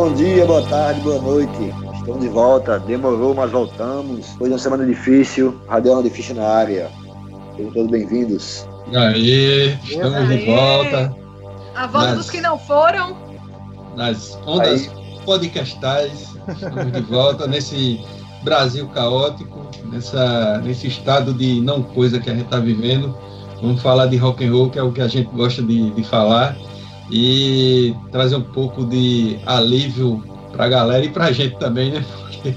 Bom dia, boa tarde, boa noite. Estamos de volta. Demorou, mas voltamos. Foi uma semana difícil. Radial Difícil na área. Sejam todos bem-vindos. Aí, estamos Aê. de volta. A volta nas, dos que não foram. Nas ondas Aí. podcastais. Estamos de volta nesse Brasil caótico, nessa, nesse estado de não coisa que a gente está vivendo. Vamos falar de rock and roll, que é o que a gente gosta de, de falar, e trazer um pouco de alívio para a galera e para a gente também, né? Porque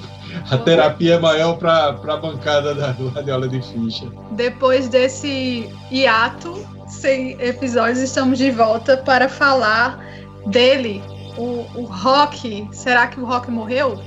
a terapia é maior para a bancada da, do Radiola de Ficha. Depois desse hiato, sem episódios, estamos de volta para falar dele, o, o rock. Será que o rock morreu?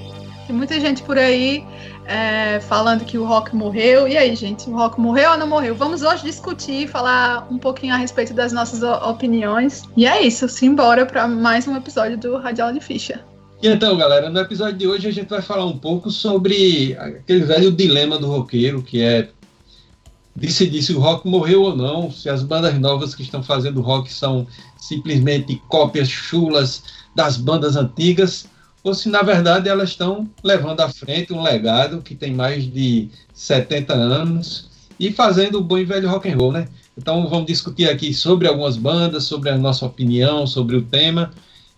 Tem muita gente por aí é, falando que o rock morreu. E aí, gente, o rock morreu ou não morreu? Vamos hoje discutir, falar um pouquinho a respeito das nossas opiniões. E é isso, simbora para mais um episódio do Radial de Ficha. E então, galera, no episódio de hoje a gente vai falar um pouco sobre aquele velho dilema do roqueiro, que é decidir se o rock morreu ou não, se as bandas novas que estão fazendo rock são simplesmente cópias chulas das bandas antigas, ou se na verdade elas estão levando à frente um legado que tem mais de 70 anos e fazendo o bom e velho rock and roll, né? Então vamos discutir aqui sobre algumas bandas, sobre a nossa opinião, sobre o tema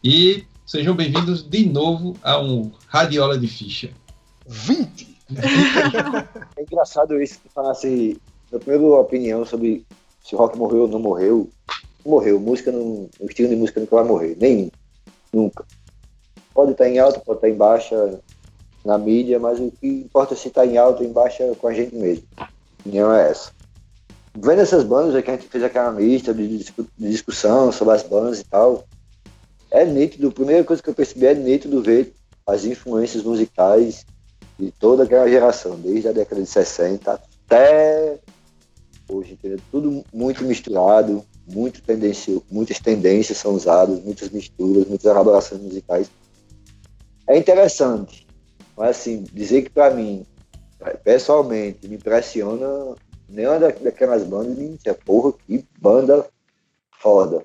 e sejam bem-vindos de novo a um Radiola de Ficha. 20! é engraçado isso que falasse a primeira opinião sobre se o rock morreu ou não morreu. Morreu, música não, o estilo de música nunca vai morrer, nem nunca pode estar em alta, pode estar em baixa na mídia, mas o que importa é se está em alta ou em baixa com a gente mesmo. Opinião é essa. Vendo essas bandas, é que a gente fez aquela lista de, discussão sobre as bandas e tal, é nítido, a primeira coisa que eu percebi é nítido ver as influências musicais de toda aquela geração, desde a década de 60 até hoje, entendeu? Tudo muito misturado, muito tendência, muitas tendências são usadas, muitas misturas, muitas elaborações musicais é interessante. Mas assim, dizer que para mim, pessoalmente, me impressiona nenhuma daquelas bandas me dizer, porra, que banda foda.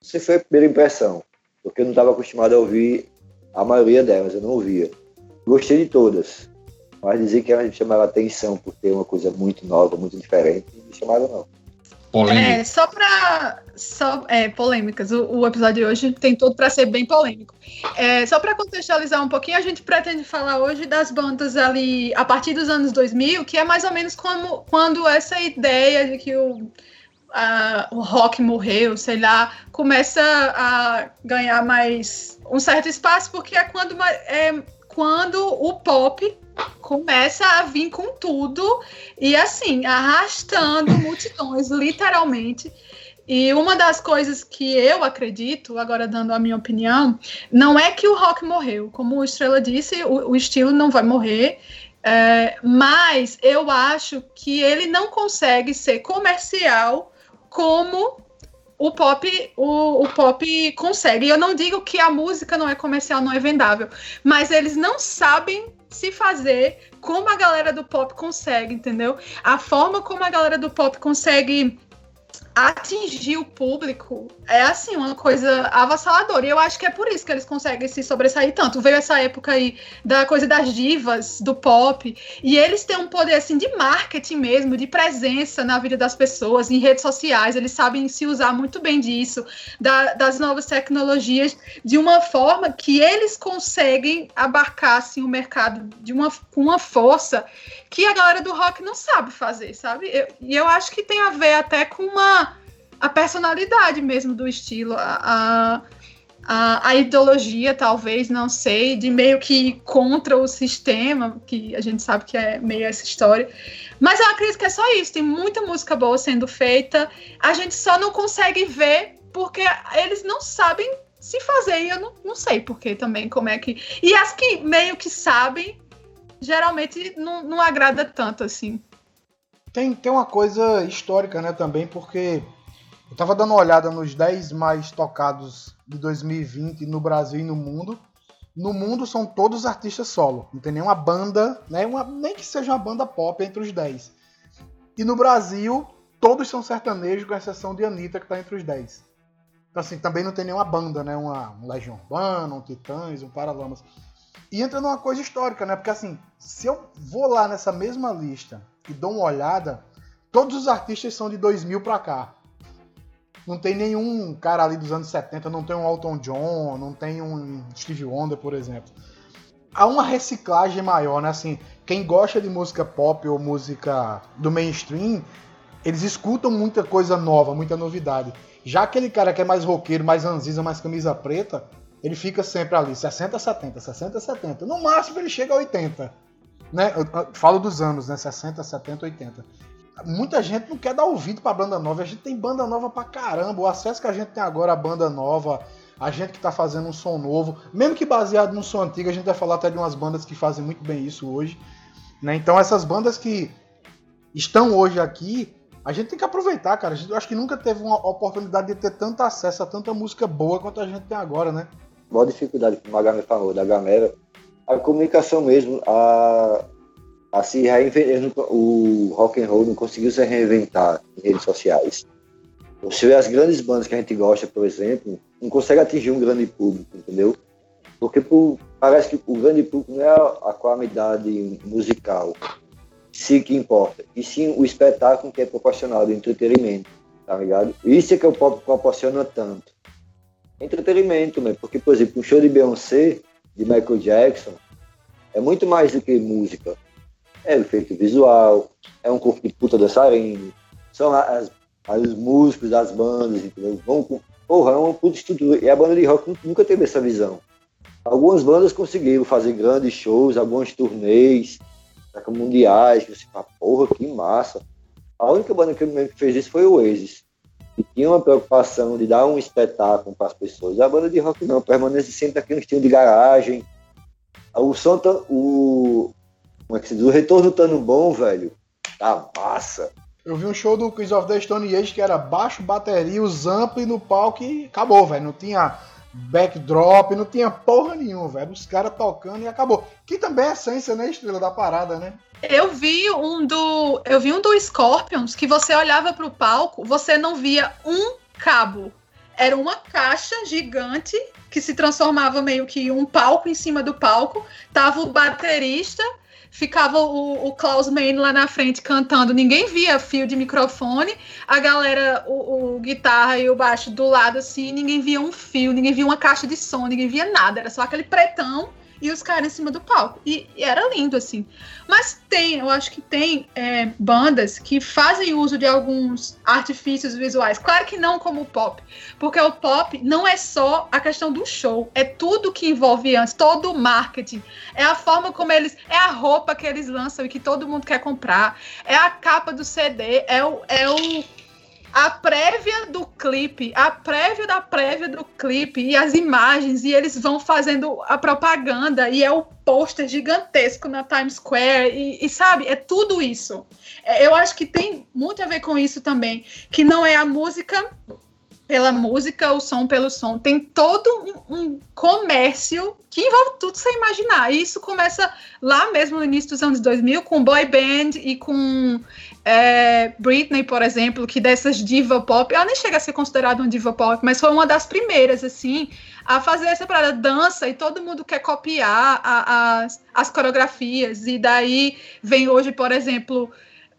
Isso foi a primeira impressão, porque eu não estava acostumado a ouvir a maioria delas, eu não ouvia. Gostei de todas, mas dizer que elas me chamaram a atenção por ter uma coisa muito nova, muito diferente, não me chamaram não. É, só para só é, polêmicas. O, o, episódio de hoje tem tudo para ser bem polêmico. É, só para contextualizar um pouquinho, a gente pretende falar hoje das bandas ali a partir dos anos 2000, que é mais ou menos como quando essa ideia de que o a, o rock morreu, sei lá, começa a ganhar mais um certo espaço, porque é quando é quando o pop começa a vir com tudo e assim, arrastando multidões, literalmente. E uma das coisas que eu acredito, agora dando a minha opinião, não é que o rock morreu. Como o Estrela disse, o, o estilo não vai morrer. É, mas eu acho que ele não consegue ser comercial como o pop o, o pop consegue. Eu não digo que a música não é comercial, não é vendável, mas eles não sabem se fazer como a galera do pop consegue, entendeu? A forma como a galera do pop consegue atingir o público é assim uma coisa avassaladora. E eu acho que é por isso que eles conseguem se sobressair tanto. Veio essa época aí da coisa das divas, do pop, e eles têm um poder assim de marketing mesmo, de presença na vida das pessoas, em redes sociais. Eles sabem se usar muito bem disso, da, das novas tecnologias, de uma forma que eles conseguem abarcar assim, o mercado de uma, com uma força que a galera do rock não sabe fazer, sabe? Eu, e eu acho que tem a ver até com uma a personalidade mesmo do estilo, a, a, a, ideologia, talvez, não sei, de meio que contra o sistema, que a gente sabe que é meio essa história. Mas eu acredito que é só isso, tem muita música boa sendo feita, a gente só não consegue ver porque eles não sabem se fazer, e eu não, não sei porque também, como é que. E as que meio que sabem, geralmente não, não agrada tanto assim. Tem, tem uma coisa histórica, né, também, porque eu tava dando uma olhada nos 10 mais tocados de 2020 no Brasil e no mundo. No mundo são todos artistas solo. Não tem nenhuma banda, né? Uma, nem que seja uma banda pop entre os 10. E no Brasil, todos são sertanejos, com exceção de Anitta, que tá entre os 10. Então, assim, também não tem nenhuma banda, né? Uma, um Legião Urbana, um Titãs, um Paralamas. E entra numa coisa histórica, né? Porque, assim, se eu vou lá nessa mesma lista e dou uma olhada, todos os artistas são de 2000 pra cá. Não tem nenhum cara ali dos anos 70, não tem um Elton John, não tem um Steve Wonder, por exemplo. Há uma reciclagem maior, né? Assim, quem gosta de música pop ou música do mainstream, eles escutam muita coisa nova, muita novidade. Já aquele cara que é mais roqueiro, mais anziza, mais camisa preta, ele fica sempre ali, 60, 70, 60, 70. No máximo ele chega a 80. Né? Eu, eu falo dos anos, né? 60, 70, 80. Muita gente não quer dar ouvido pra banda nova. A gente tem banda nova pra caramba. O acesso que a gente tem agora à banda nova, a gente que tá fazendo um som novo, mesmo que baseado num som antigo, a gente vai falar até de umas bandas que fazem muito bem isso hoje. Né? Então essas bandas que estão hoje aqui, a gente tem que aproveitar, cara. Eu acho que nunca teve uma oportunidade de ter tanto acesso a tanta música boa quanto a gente tem agora, né? Maior dificuldade, como a Gamera falou, da Gamera, a comunicação mesmo, a, a se reinventar. O rock and roll não conseguiu se reinventar em redes sociais. Você vê as grandes bandas que a gente gosta, por exemplo, não consegue atingir um grande público, entendeu? Porque por, parece que o grande público não é a, qualidade musical sim que importa, e sim o espetáculo que é proporcionado, o entretenimento, tá ligado? Isso é que o pop proporciona tanto. Entretenimento, né? porque, por exemplo, um show de Beyoncé, de Michael Jackson, é muito mais do que música. É efeito visual, é um corpo de puta dançarino, são as, os músicos das bandas, entendeu? Vão, porra, é um puto estudo. E a banda de rock nunca teve essa visão. Algumas bandas conseguiram fazer grandes shows, alguns turnês, mundiais, que você fala, porra, que massa. A única banda que fez isso foi o Oasis. Tinha uma preocupação de dar um espetáculo para as pessoas. A banda de rock não, permanece sempre aquele estilo de garagem. O som, tá, o, como é que se diz? O retorno estando bom, velho, tá massa. Eu vi um show do Quiz of the Stone Age que era baixo, bateria, os amp no palco e acabou, velho. Não tinha backdrop, não tinha porra nenhuma, velho. Os caras tocando e acabou. Que também é a essência, né, estrela da parada, né? Eu vi um do. Eu vi um do Scorpions que você olhava pro palco, você não via um cabo. Era uma caixa gigante que se transformava meio que um palco em cima do palco. Tava o baterista ficava o, o Klaus Main lá na frente cantando, ninguém via fio de microfone, a galera, o, o, guitarra e o baixo do lado assim, ninguém via um fio, ninguém via uma caixa de som, ninguém via nada, era só aquele pretão e os caras em cima do palco. E, e, era lindo, assim. Mas tem, eu acho que tem é, bandas que fazem uso de alguns artifícios visuais. Claro que não como o pop, porque o pop não é só a questão do show, é tudo que envolve antes, todo o marketing. É a forma como eles. É a roupa que eles lançam e que todo mundo quer comprar. É a capa do CD, é o. É o a prévia do clipe, a prévia da prévia do clipe e as imagens, e eles vão fazendo a propaganda, e é o pôster gigantesco na Times Square, e, e, sabe, é tudo isso. É, eu acho que tem muito a ver com isso também, que não é a música pela música, o som pelo som. Tem todo um, um, comércio que envolve tudo sem imaginar. E isso começa lá mesmo no início dos anos 2000 com boy band e com é, Britney, por exemplo, que dessas diva pop, ela nem chega a ser considerada uma diva pop, mas foi uma das primeiras, assim, a fazer essa parada dança e todo mundo quer copiar a, as, as coreografias. E daí vem hoje, por exemplo,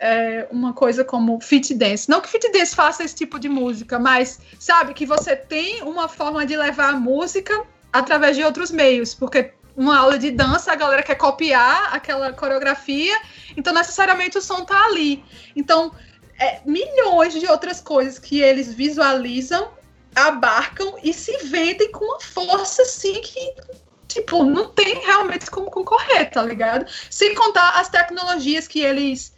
é, uma coisa como fit dance. Não que fit dance faça esse tipo de música, mas sabe que você tem uma forma de levar a música através de outros meios, porque uma aula de dança, a galera quer copiar aquela coreografia, então necessariamente o som tá ali. Então, é, milhões de outras coisas que eles visualizam, abarcam e se vendem com uma força assim que tipo, não tem realmente como concorrer, tá ligado? Sem contar as tecnologias que eles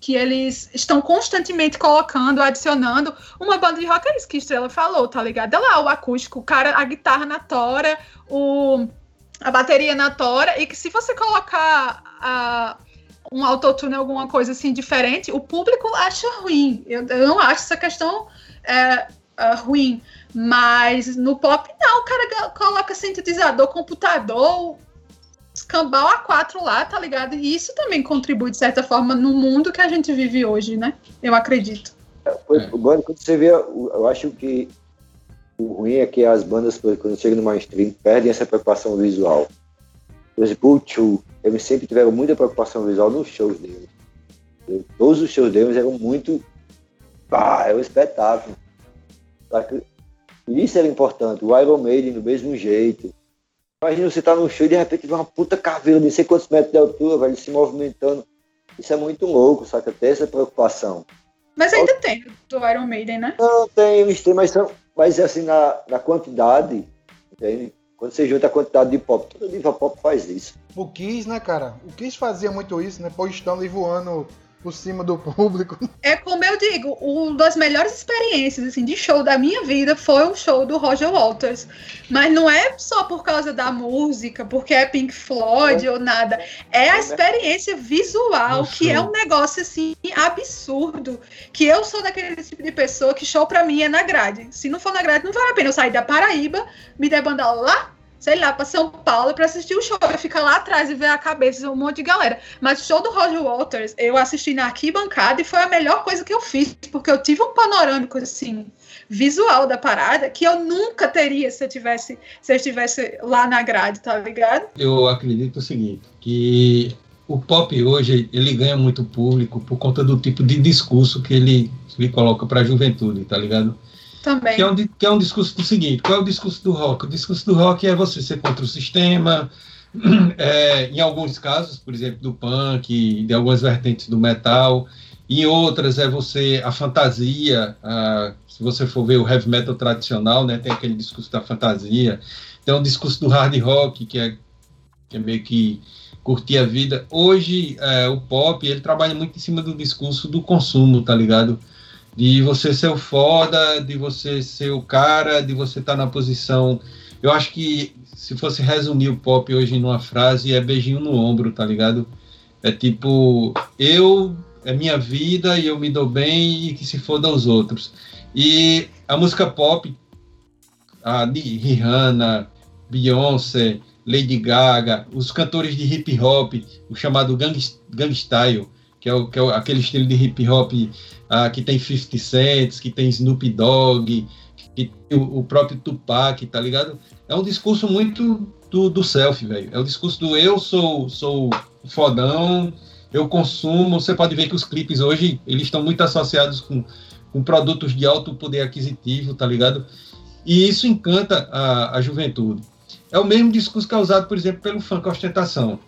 que eles estão constantemente colocando, adicionando. Uma banda de rock é isso que Estrela falou, tá ligado? É lá o acústico, o cara, a guitarra na tora, o a bateria na tora e que se você colocar a, um autotune, alguma coisa assim diferente, o público acha ruim. Eu, eu não acho essa questão é, é, ruim. Mas no pop, não, o cara coloca sintetizador, computador, escambau a quatro lá, tá ligado? E isso também contribui, de certa forma, no mundo que a gente vive hoje, né? Eu acredito. É, quando você vê, eu acho que O ruim é que as bandas, quando chegam no mainstream, perdem essa preocupação visual. Por exemplo, o Chu, eles sempre tiveram muita preocupação visual nos shows deles. Todos os shows deles eram muito. Pá, é um espetáculo. Isso era importante. O Iron Maiden, do mesmo jeito. Imagina você tá num show e de repente vê uma puta caveira de não sei quantos metros de altura, velho, se movimentando. Isso é muito louco, saca? Ter essa preocupação. Mas ainda tem do Iron Maiden, né? Não, tem, eles têm, mas, são, mas assim, na, na quantidade, entende? Quando você junta a quantidade de pop, toda diva pop faz isso. O Kiss, né, cara? O Kiss fazia muito isso, né? Pô, estão ali voando por cima do público. É como eu digo, uma das melhores experiências assim, de show da minha vida foi o show do Roger Waters. Mas não é só por causa da música, porque é Pink Floyd é. ou nada. É a experiência visual, que é um negócio assim absurdo. Que eu sou daquele tipo de pessoa que show pra mim é na grade. Se não for na grade, não vale a pena eu sair da Paraíba, me debandar lá sei lá, para São Paulo para assistir o show. Eu ficar lá atrás e ver a cabeça de um monte de galera. Mas o show do Roger Waters, eu assisti na arquibancada e foi a melhor coisa que eu fiz, porque eu tive um panorâmico assim visual da parada que eu nunca teria se eu tivesse se eu estivesse lá na grade, tá ligado? Eu acredito o seguinte, que o pop hoje ele ganha muito público por conta do tipo de discurso que ele, ele coloca para a juventude, tá ligado? Também. Que é, um, que é um discurso do seguinte: qual é o discurso do rock? O discurso do rock é você ser contra o sistema, é, em alguns casos, por exemplo, do punk, de algumas vertentes do metal, em outras é você a fantasia. A, se você for ver o heavy metal tradicional, né, tem aquele discurso da fantasia, tem um discurso do hard rock que é, que é meio que curtir a vida. Hoje é, o pop ele trabalha muito em cima do discurso do consumo, tá ligado? De você ser o foda, de você ser o cara, de você estar tá na posição. Eu acho que se fosse resumir o pop hoje numa frase, é beijinho no ombro, tá ligado? É tipo, eu é minha vida e eu me dou bem e que se foda os outros. E a música pop, a de Rihanna, Beyoncé, Lady Gaga, os cantores de hip hop, o chamado gang, gang style, que é, o, que é aquele estilo de hip hop ah, que tem 50 Cent, que tem Snoop Dogg, que tem o, o, próprio Tupac, tá ligado? É um discurso muito do, do self, velho. É o discurso do eu sou, sou fodão, eu consumo. Você pode ver que os clipes hoje, eles estão muito associados com, com produtos de alto poder aquisitivo, tá ligado? E isso encanta a, a juventude. É o mesmo discurso causado, por exemplo, pelo funk ostentação.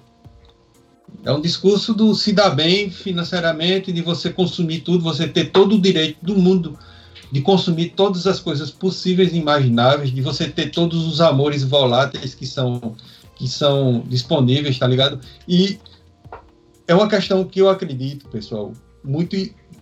É um discurso do se dar bem financeiramente, de você consumir tudo, você ter todo o direito do mundo de consumir todas as coisas possíveis e imagináveis, de você ter todos os amores voláteis que são que são disponíveis, tá ligado? E é uma questão que eu acredito, pessoal, muito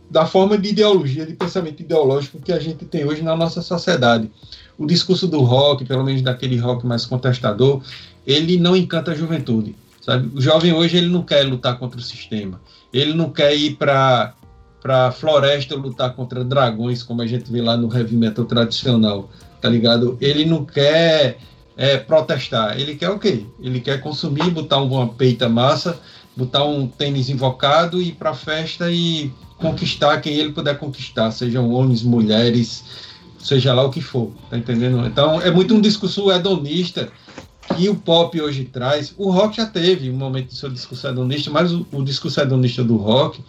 da forma de ideologia, de pensamento ideológico que a gente tem hoje na nossa sociedade. O discurso do rock, pelo menos daquele rock mais contestador, ele não encanta a juventude. Sabe? O jovem hoje ele não quer lutar contra o sistema. Ele não quer ir para para floresta lutar contra dragões, como a gente vê lá no heavy metal tradicional, tá ligado? Ele não quer é, protestar, ele quer o quê? Ele quer consumir, botar uma peita massa, botar um tênis invocado e ir para festa e conquistar quem ele puder conquistar, sejam homens, mulheres, seja lá o que for, tá entendendo? Então é muito um discurso hedonista que o pop hoje traz. O rock já teve um momento de seu discurso hedonista, mas o, o discurso hedonista do rock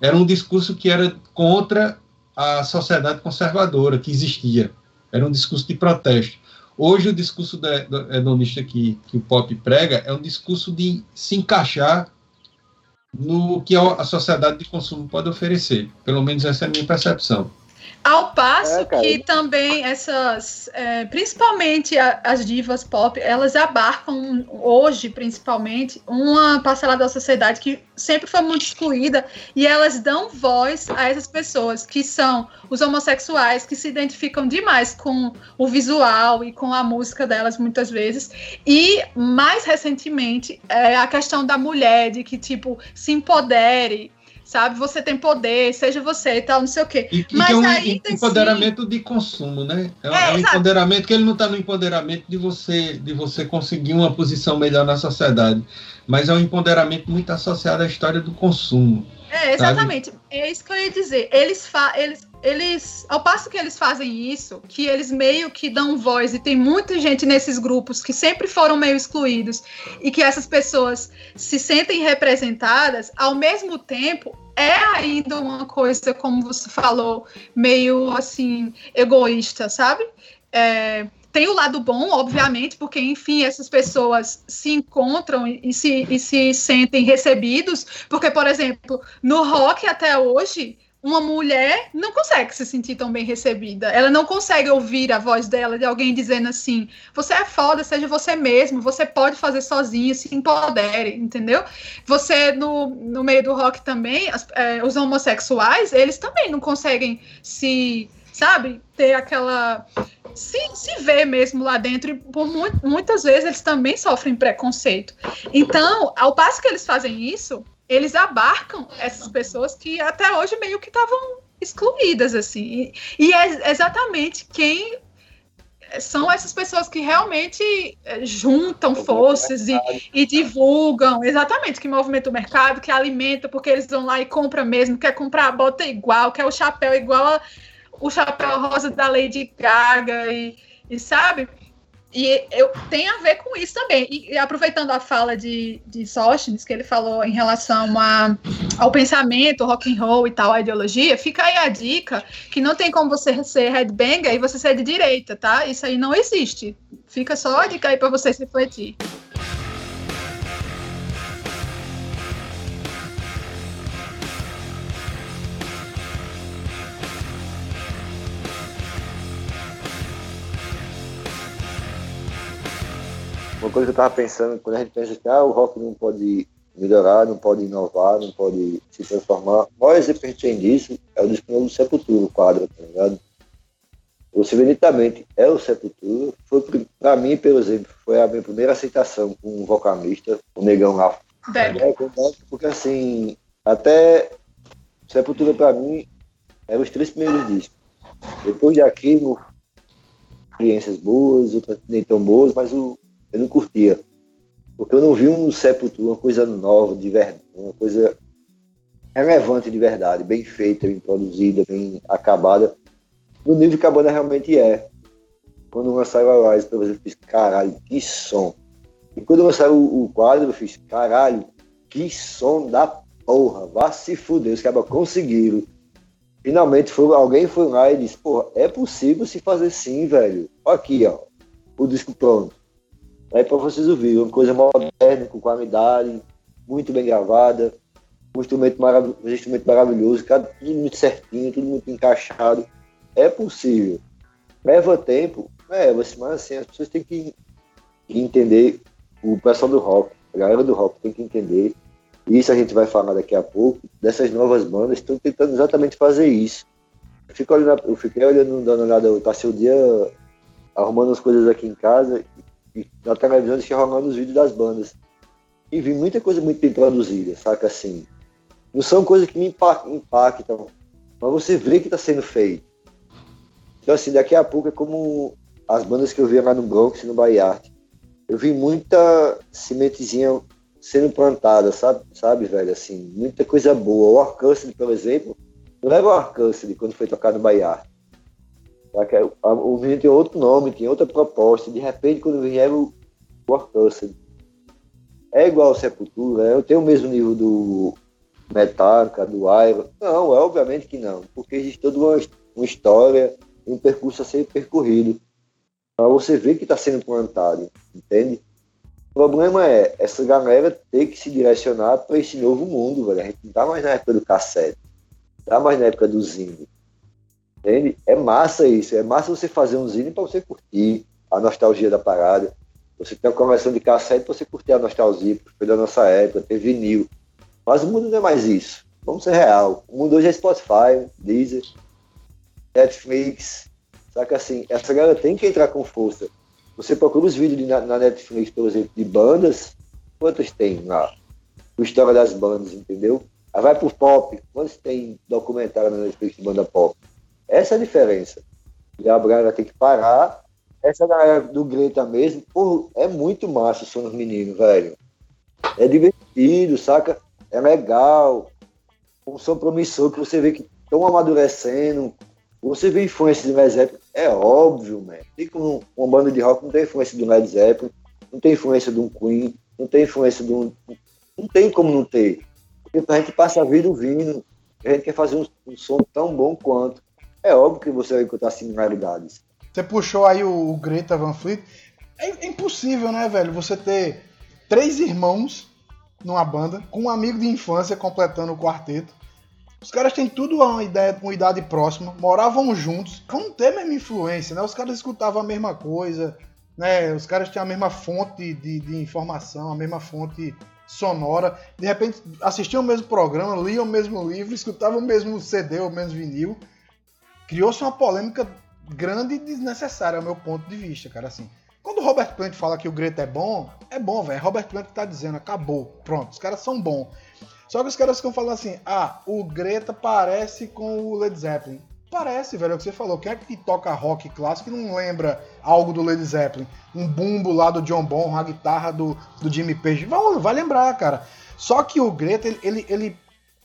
era um discurso que era contra a sociedade conservadora que existia. Era um discurso de protesto. Hoje, o discurso hedonista que, que o pop prega é um discurso de se encaixar no que a sociedade de consumo pode oferecer. Pelo menos essa é a minha percepção. Ao passo é, que também essas, é, principalmente a, as divas pop, elas abarcam hoje, principalmente, uma parcela da sociedade que sempre foi muito excluída e elas dão voz a essas pessoas que são os homossexuais que se identificam demais com o visual e com a música delas muitas vezes. E mais recentemente é a questão da mulher de que tipo se empodere sabe? Você tem poder, seja você e tal, não sei o quê. E, Mas é um ainda empoderamento de consumo, né? É, é, é um empoderamento que ele não está no empoderamento de você, de você conseguir uma posição melhor na sociedade, mas é um empoderamento muito associado à história do consumo. É, exatamente. Sabe? É isso que eu ia dizer. Eles, fa eles eles, ao passo que eles fazem isso, que eles meio que dão voz, e tem muita gente nesses grupos que sempre foram meio excluídos, e que essas pessoas se sentem representadas, ao mesmo tempo, é ainda uma coisa, como você falou, meio assim, egoísta, sabe? É, tem o lado bom, obviamente, porque, enfim, essas pessoas se encontram e se, e se sentem recebidos, porque, por exemplo, no rock até hoje uma mulher não consegue se sentir tão bem recebida. Ela não consegue ouvir a voz dela de alguém dizendo assim: você é foda, seja você mesmo, você pode fazer sozinho, se empodere, entendeu? Você, no, no meio do rock também, as, é, os homossexuais, eles também não conseguem se, sabe, ter aquela. Se, se ver mesmo lá dentro, e por mu muitas vezes eles também sofrem preconceito. Então, ao passo que eles fazem isso, eles abarcam essas pessoas que até hoje meio que estavam excluídas, assim. E, e é exatamente quem são essas pessoas que realmente eh, juntam forças e, e, divulgam, exatamente, que movimentam o mercado, que alimenta, porque eles vão lá e compram mesmo, quer comprar a bota igual, quer o chapéu igual a, o chapéu rosa da Lady Gaga, e, e sabe? E eu, tem a ver com isso também. E, aproveitando a fala de, de Sóstenes, que ele falou em relação a, ao pensamento, rock and roll e tal, a ideologia, fica aí a dica que não tem como você ser headbanger e você ser de direita, tá? Isso aí não existe. Fica só a dica aí para vocês refletir. Uma coisa que eu estava pensando, quando a gente pensa que ah, o rock não pode melhorar, não pode inovar, não pode se transformar, o maior exemplo que a gente tem disso é o disco do Sepultura, o quadro, tá ligado? Você vê nitidamente, é o Sepultura, foi para mim, pelo exemplo, foi a minha primeira aceitação com um vocalista, o Negão lá. É, porque assim, até Sepultura para mim eram os três primeiros discos. Depois de Aquilo, experiências boas, outras nem tão boas, mas o, eu não curtia. Porque eu não vi um Sepultura, uma coisa nova, de verdade, uma coisa relevante de verdade, bem feita, bem produzida, bem acabada, no nível que a banda realmente é. Quando lançaram a Rise, eu fiz, caralho, que som. E quando lançaram o, o quadro, eu fiz, caralho, que som da porra, vá se fuder, os caras conseguiram. Finalmente foi, alguém foi lá e disse, porra, é possível se fazer sim, velho. Aqui, ó, o disco pronto. Aí para vocês ouvirem, uma coisa moderna, com qualidade, muito bem gravada, um instrumento, marav um instrumento maravilhoso, cada, tudo muito certinho, tudo muito encaixado. É possível. Leva tempo, é, mas assim, as pessoas têm que entender, o pessoal do rock, a galera do rock tem que entender, isso a gente vai falar daqui a pouco, dessas novas bandas estão tentando exatamente fazer isso. Eu, fico olhando, eu fiquei olhando, dando uma olhada, eu passei o dia arrumando as coisas aqui em casa na televisão eles rolando os vídeos das bandas. E vi muita coisa muito bem produzida, saca assim. Não são coisas que me impactam, mas você vê que está sendo feito. Então assim, daqui a pouco é como as bandas que eu via lá no Bronx no Bahia Eu vi muita sementezinha sendo plantada, sabe, sabe, velho, assim, muita coisa boa. O Orcancid, por exemplo, não era o Orcancid quando foi tocado no Bahia o menino tem outro nome, tem outra proposta. De repente, quando vier o Warcusser, é igual ao Sepultura, é, tem o mesmo nível do Metallica, do Iron. Não, é obviamente que não, porque existe toda uma, uma história, um percurso a ser percorrido. Para você ver que está sendo plantado, entende? O problema é essa galera ter que se direcionar para esse novo mundo, velho. A gente não está mais na época do cassete, está mais na época do zine Entende? É massa isso. É massa você fazer um zine para você curtir a nostalgia da parada. Você tem uma coleção de cassete para você curtir a nostalgia, porque foi da nossa época, ter vinil. Mas o mundo não é mais isso. Vamos ser real. O mundo hoje é Spotify, Deezer, Netflix. Saca assim, essa galera tem que entrar com força. Você procura os vídeos na, na Netflix, por exemplo, de bandas, quantos tem lá? A história das bandas, entendeu? Aí vai pro pop, quantos tem documentário na Netflix de banda pop? Essa é a diferença. E a Braga tem que parar. Essa galera do Greta mesmo, é muito massa o som dos meninos, velho. É divertido, saca? É legal. Um som promissor que você vê que estão amadurecendo, Você vê influência de Led Zeppelin? É óbvio, man. Tem como uma banda de rock não tem influência do Led Zeppelin, não tem influência de um Queen, não tem influência de um. Não tem como não ter. Porque a gente passa a vida ouvindo, a gente quer fazer um, um som tão bom quanto. É óbvio que você vai encontrar similaridades. Você puxou aí o, o Greta Van Fleet. É, impossível, né, velho? Você ter três irmãos numa banda, com um amigo de infância completando o quarteto. Os caras têm tudo uma ideia, uma idade próxima, moravam juntos, vão ter a mesma influência, né? Os caras escutavam a mesma coisa, né? Os caras tinham a mesma fonte de, de informação, a mesma fonte sonora. De repente assistiam o mesmo programa, liam o mesmo livro, escutavam o mesmo CD, o mesmo vinil. Criou-se uma polêmica grande e desnecessária, ao meu ponto de vista, cara. Assim, quando o Robert Plant fala que o Greta é bom, é bom, velho. Robert Plant tá dizendo, acabou, pronto, os caras são bons. Só que os caras ficam falando assim, ah, o Greta parece com o Led Zeppelin. Parece, velho, é o que você falou. Quem é que toca rock clássico e não lembra algo do Led Zeppelin? Um bumbo lá do John Bonham, a guitarra do, do Jimmy Page. Vai, vai lembrar, cara. Só que o Greta, ele, ele, ele,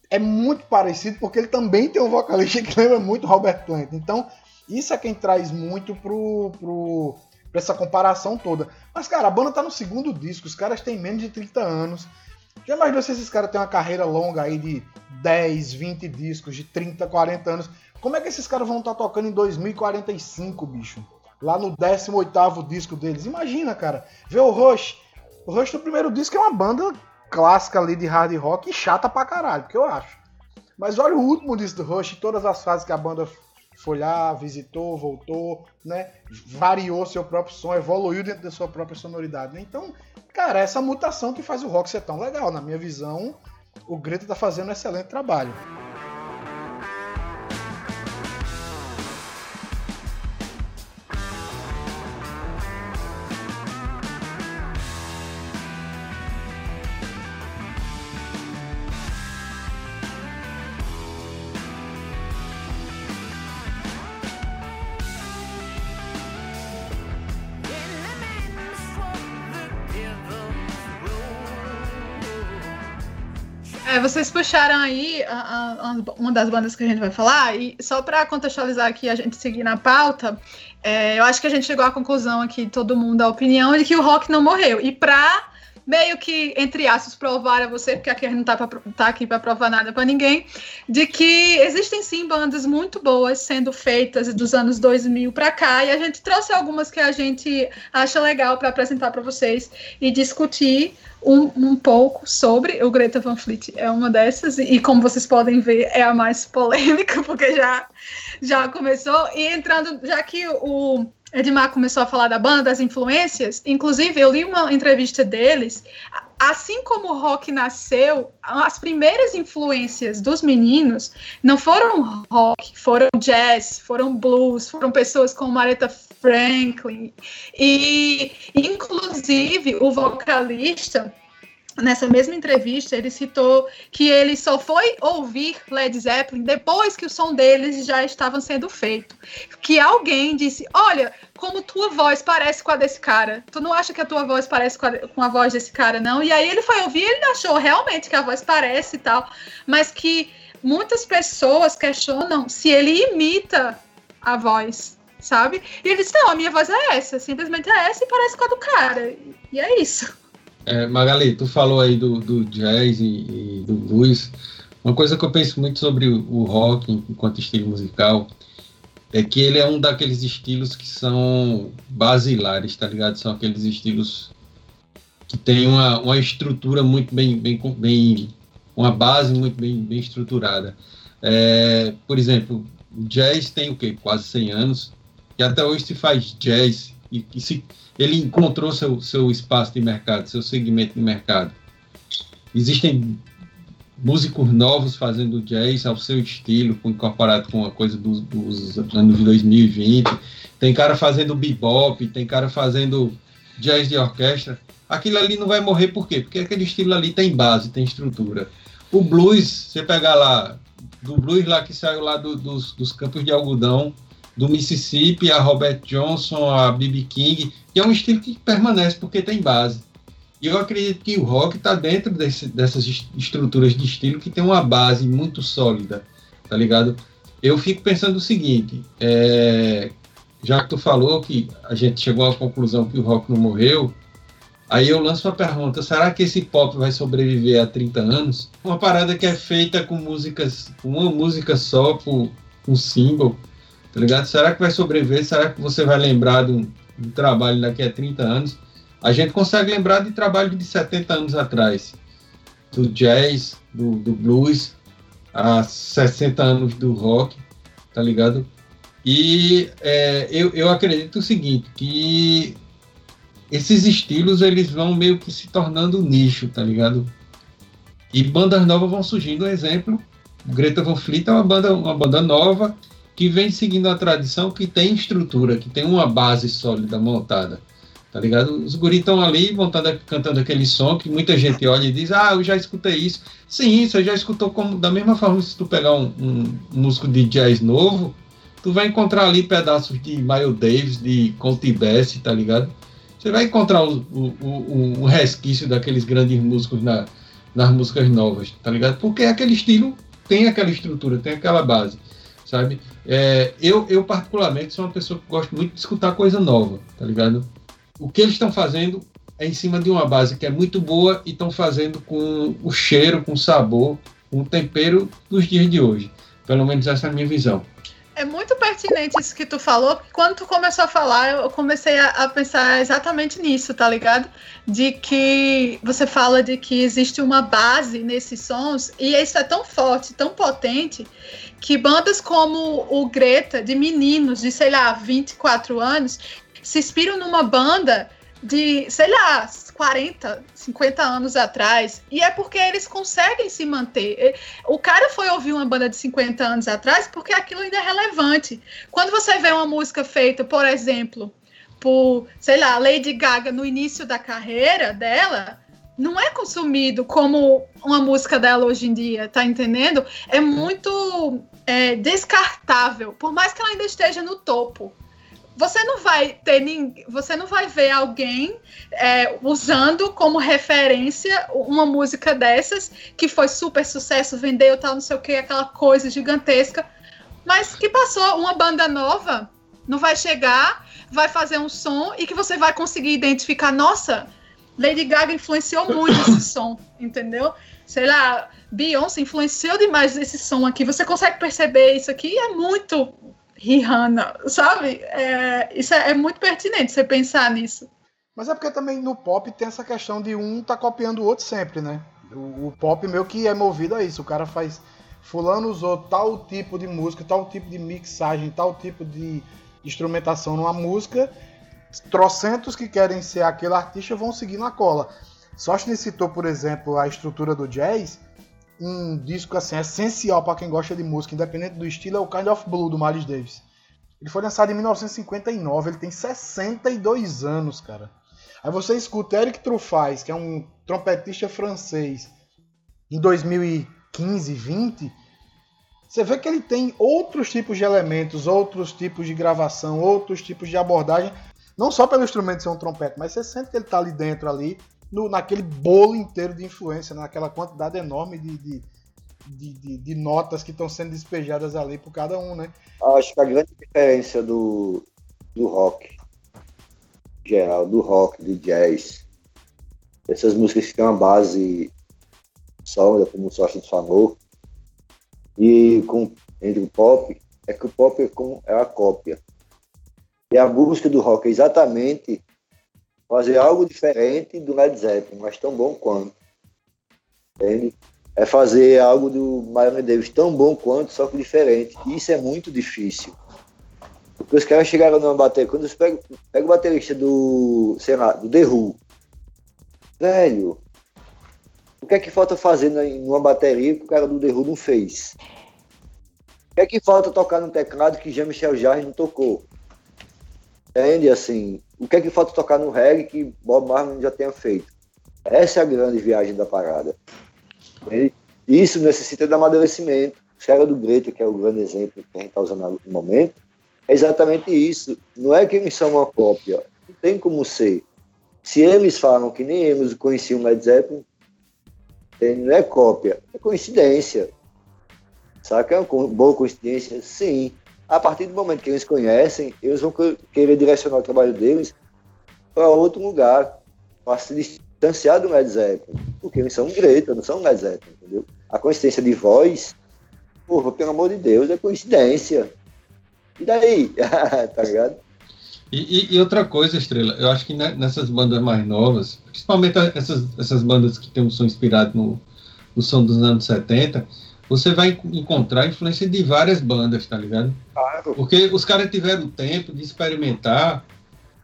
é muito parecido porque ele também tem um vocalista que lembra muito Robert Plant. Então, isso é quem traz muito pro, pro, pra essa comparação toda. Mas, cara, a banda tá no segundo disco, os caras têm menos de 30 anos. Já imaginou se esses caras têm uma carreira longa aí de 10, 20 discos, de 30, 40 anos? Como é que esses caras vão estar tá tocando em 2045, bicho? Lá no 18 disco deles. Imagina, cara. Ver o Rush. O Rush do primeiro disco é uma banda clássica ali de hard rock e chata pra caralho, que eu acho. Mas olha o último disco do Rush, todas as fases que a banda foi lá, visitou, voltou, né? Variou seu próprio som, evoluiu dentro da sua própria sonoridade. Né? Então, cara, essa mutação que faz o rock ser tão legal. Na minha visão, o Greta tá fazendo um excelente trabalho. Vocês puxaram aí a, a, uma das bandas que a gente vai falar, e só para contextualizar aqui, a gente seguir na pauta, é, eu acho que a gente chegou à conclusão aqui, todo mundo, a opinião de que o rock não morreu. E para meio que, entre aspas, provar a você, porque aqui a gente não tá, pra, tá aqui para provar nada para ninguém, de que existem sim bandas muito boas sendo feitas dos anos 2000 para cá, e a gente trouxe algumas que a gente acha legal para apresentar para vocês e discutir um, um, pouco sobre o Greta Van Fleet. É uma dessas, e como vocês podem ver, é a mais polêmica, porque já, já começou. E entrando, já que o Edmar começou a falar da banda, das influências, inclusive eu li uma entrevista deles. Assim como o rock nasceu, as primeiras influências dos meninos não foram rock, foram jazz, foram blues, foram pessoas como Aretha Franklin. E, inclusive, o vocalista nessa mesma entrevista, ele citou que ele só foi ouvir Led Zeppelin depois que o som deles já estava sendo feito. Que alguém disse: Olha, como tua voz parece com a desse cara. Tu não acha que a tua voz parece com a, com a voz desse cara, não? E aí ele foi ouvir e ele achou realmente que a voz parece e tal, mas que muitas pessoas questionam se ele imita a voz. Sabe? E ele disse: Não, a minha voz é essa, simplesmente é essa e parece com a do cara. E é isso. É, Magali, tu falou aí do, do jazz e, e, do blues. Uma coisa que eu penso muito sobre o, rock enquanto estilo musical é que ele é um daqueles estilos que são basilares, tá ligado? São aqueles estilos que tem uma, uma estrutura muito bem, bem, bem uma base muito bem, bem estruturada. É, por exemplo, o jazz tem o quê? Quase 100 anos, e até hoje se faz jazz e, e se ele encontrou seu, seu espaço de mercado, seu segmento de mercado. Existem músicos novos fazendo jazz ao seu estilo, incorporado com a coisa dos, dos anos de 2020. Tem cara fazendo bebop, tem cara fazendo jazz de orquestra. Aquilo ali não vai morrer por quê? Porque aquele estilo ali tem base, tem estrutura. O blues, você pegar lá, do blues lá que saiu lá do, dos, dos campos de algodão, do Mississippi, a Robert Johnson, a B.B. King, que é um estilo que permanece porque tem base. E eu acredito que o rock está dentro desse, dessas estruturas de estilo que tem uma base muito sólida, tá ligado? eu fico pensando o seguinte: é, já que tu falou que a gente chegou à conclusão que o rock não morreu, aí eu lanço uma pergunta: será que esse pop vai sobreviver a 30 anos? Uma parada que é feita com músicas, uma música só, por um single, tá ligado? Será que vai sobreviver? Será que você vai lembrar de um trabalho daqui a 30 anos? A gente consegue lembrar de trabalho de 70 anos atrás, do jazz, do, do blues, há 60 anos do rock, tá ligado? E é, eu, eu acredito o seguinte, que esses estilos eles vão meio que se tornando nicho, tá ligado? E bandas novas vão surgindo, um exemplo, Greta Van Fleet é uma banda, uma banda nova que vem seguindo a tradição, que tem estrutura, que tem uma base sólida montada tá ligado? Os guris estão ali montando, cantando aquele som que muita gente olha e diz, ah, eu já escutei isso. Sim, você já escutou como, da mesma forma se tu pegar um, um, músico de jazz novo, tu vai encontrar ali pedaços de Miles Davis, de Conte Bass, tá ligado? Você vai encontrar o, o, o, resquício daqueles grandes músicos na, nas músicas novas, tá ligado? Porque aquele estilo tem aquela estrutura, tem aquela base, sabe? É, eu, eu, particularmente, sou uma pessoa que gosto muito de escutar coisa nova, tá ligado? o que eles estão fazendo é em cima de uma base que é muito boa e estão fazendo com o cheiro, com o sabor, com o tempero dos dias de hoje. Pelo menos essa é a minha visão. É muito pertinente isso que tu falou, porque quando tu começou a falar, eu comecei a, a, pensar exatamente nisso, tá ligado? De que você fala de que existe uma base nesses sons, e isso é tão forte, tão potente, que bandas como o Greta, de meninos de, sei lá, 24 anos, se inspiram numa banda de, sei lá, 40, 50 anos atrás, e é porque eles conseguem se manter. O cara foi ouvir uma banda de 50 anos atrás porque aquilo ainda é relevante. Quando você vê uma música feita, por exemplo, por, sei lá, Lady Gaga no início da carreira dela, não é consumido como uma música dela hoje em dia, tá entendendo? É muito é, descartável, por mais que ela ainda esteja no topo você não vai ter ninguém, você não vai ver alguém é, usando como referência uma música dessas que foi super sucesso, vendeu tal, não sei o que, aquela coisa gigantesca, mas que passou uma banda nova, não vai chegar, vai fazer um som e que você vai conseguir identificar, nossa, Lady Gaga influenciou muito esse som, entendeu? Sei lá, Beyoncé influenciou demais esse som aqui. Você consegue perceber isso aqui? É muito Rihanna, sabe? É, isso é, é, muito pertinente você pensar nisso. Mas é porque também no pop tem essa questão de um tá copiando o outro sempre, né? O, o pop meio que é movido a isso. O cara faz. Fulano usou tal tipo de música, tal tipo de mixagem, tal tipo de instrumentação numa música. Trocentos que querem ser aquele artista vão seguir na cola. Sostene citou, por exemplo, a estrutura do jazz um disco assim essencial para quem gosta de música, independente do estilo, é o Kind of Blue do Miles Davis. Ele foi lançado em 1959, ele tem 62 anos, cara. Aí você escuta Eric Truffaz, que é um trompetista francês, em 2015, 20, você vê que ele tem outros tipos de elementos, outros tipos de gravação, outros tipos de abordagem, não só pelo instrumento ser um trompete, mas você sente que ele está ali dentro ali, no, naquele bolo inteiro de influência, naquela quantidade enorme de, de, de, de notas que estão sendo despejadas ali por cada um, né? Acho que a grande diferença do, do rock geral, do rock, do jazz, essas músicas que têm uma base sólida, como o Sócio falou, e com, entre o pop, é que o pop é, como, é a cópia. E a música do rock é exatamente fazer algo diferente do Led Zeppelin, mas tão bom quanto. Entende? É fazer algo do Miami Davis tão bom quanto, só que diferente. E isso é muito difícil. Porque os caras chegaram numa bateria. Quando pega, pega o baterista do, sei lá, do The Who, velho, o que é que falta fazer numa bateria que o cara do The Who não fez? O que é que falta tocar no teclado que Jean-Michel Jarre não tocou? Entende? Assim, o que é que falta tocar no reggae que Bob Marley já tenha feito? Essa é a grande viagem da parada. E isso necessita de amadurecimento. Caras do Greta, que é o grande exemplo que a gente está usando no momento, é exatamente isso. Não é que eles são uma cópia. Não tem como ser. Se eles falam que nem eles conheciam Led Zeppelin, não é cópia, é coincidência. Saca? É uma boa coincidência? Sim. A partir do momento que eles conhecem, eles vão querer direcionar o trabalho deles para outro lugar, para se distanciar do Led Zeppelin. Porque eles são Greta, não são Led Zeppelin, entendeu? A coincidência de voz, porra, pelo amor de Deus, é coincidência. E daí? tá ligado? E, e, e, outra coisa, Estrela, eu acho que nessas bandas mais novas, principalmente essas, essas bandas que tem um som inspirado no, no som dos anos 70, você vai encontrar influência de várias bandas, tá ligado? Claro. Porque os caras tiveram tempo de experimentar,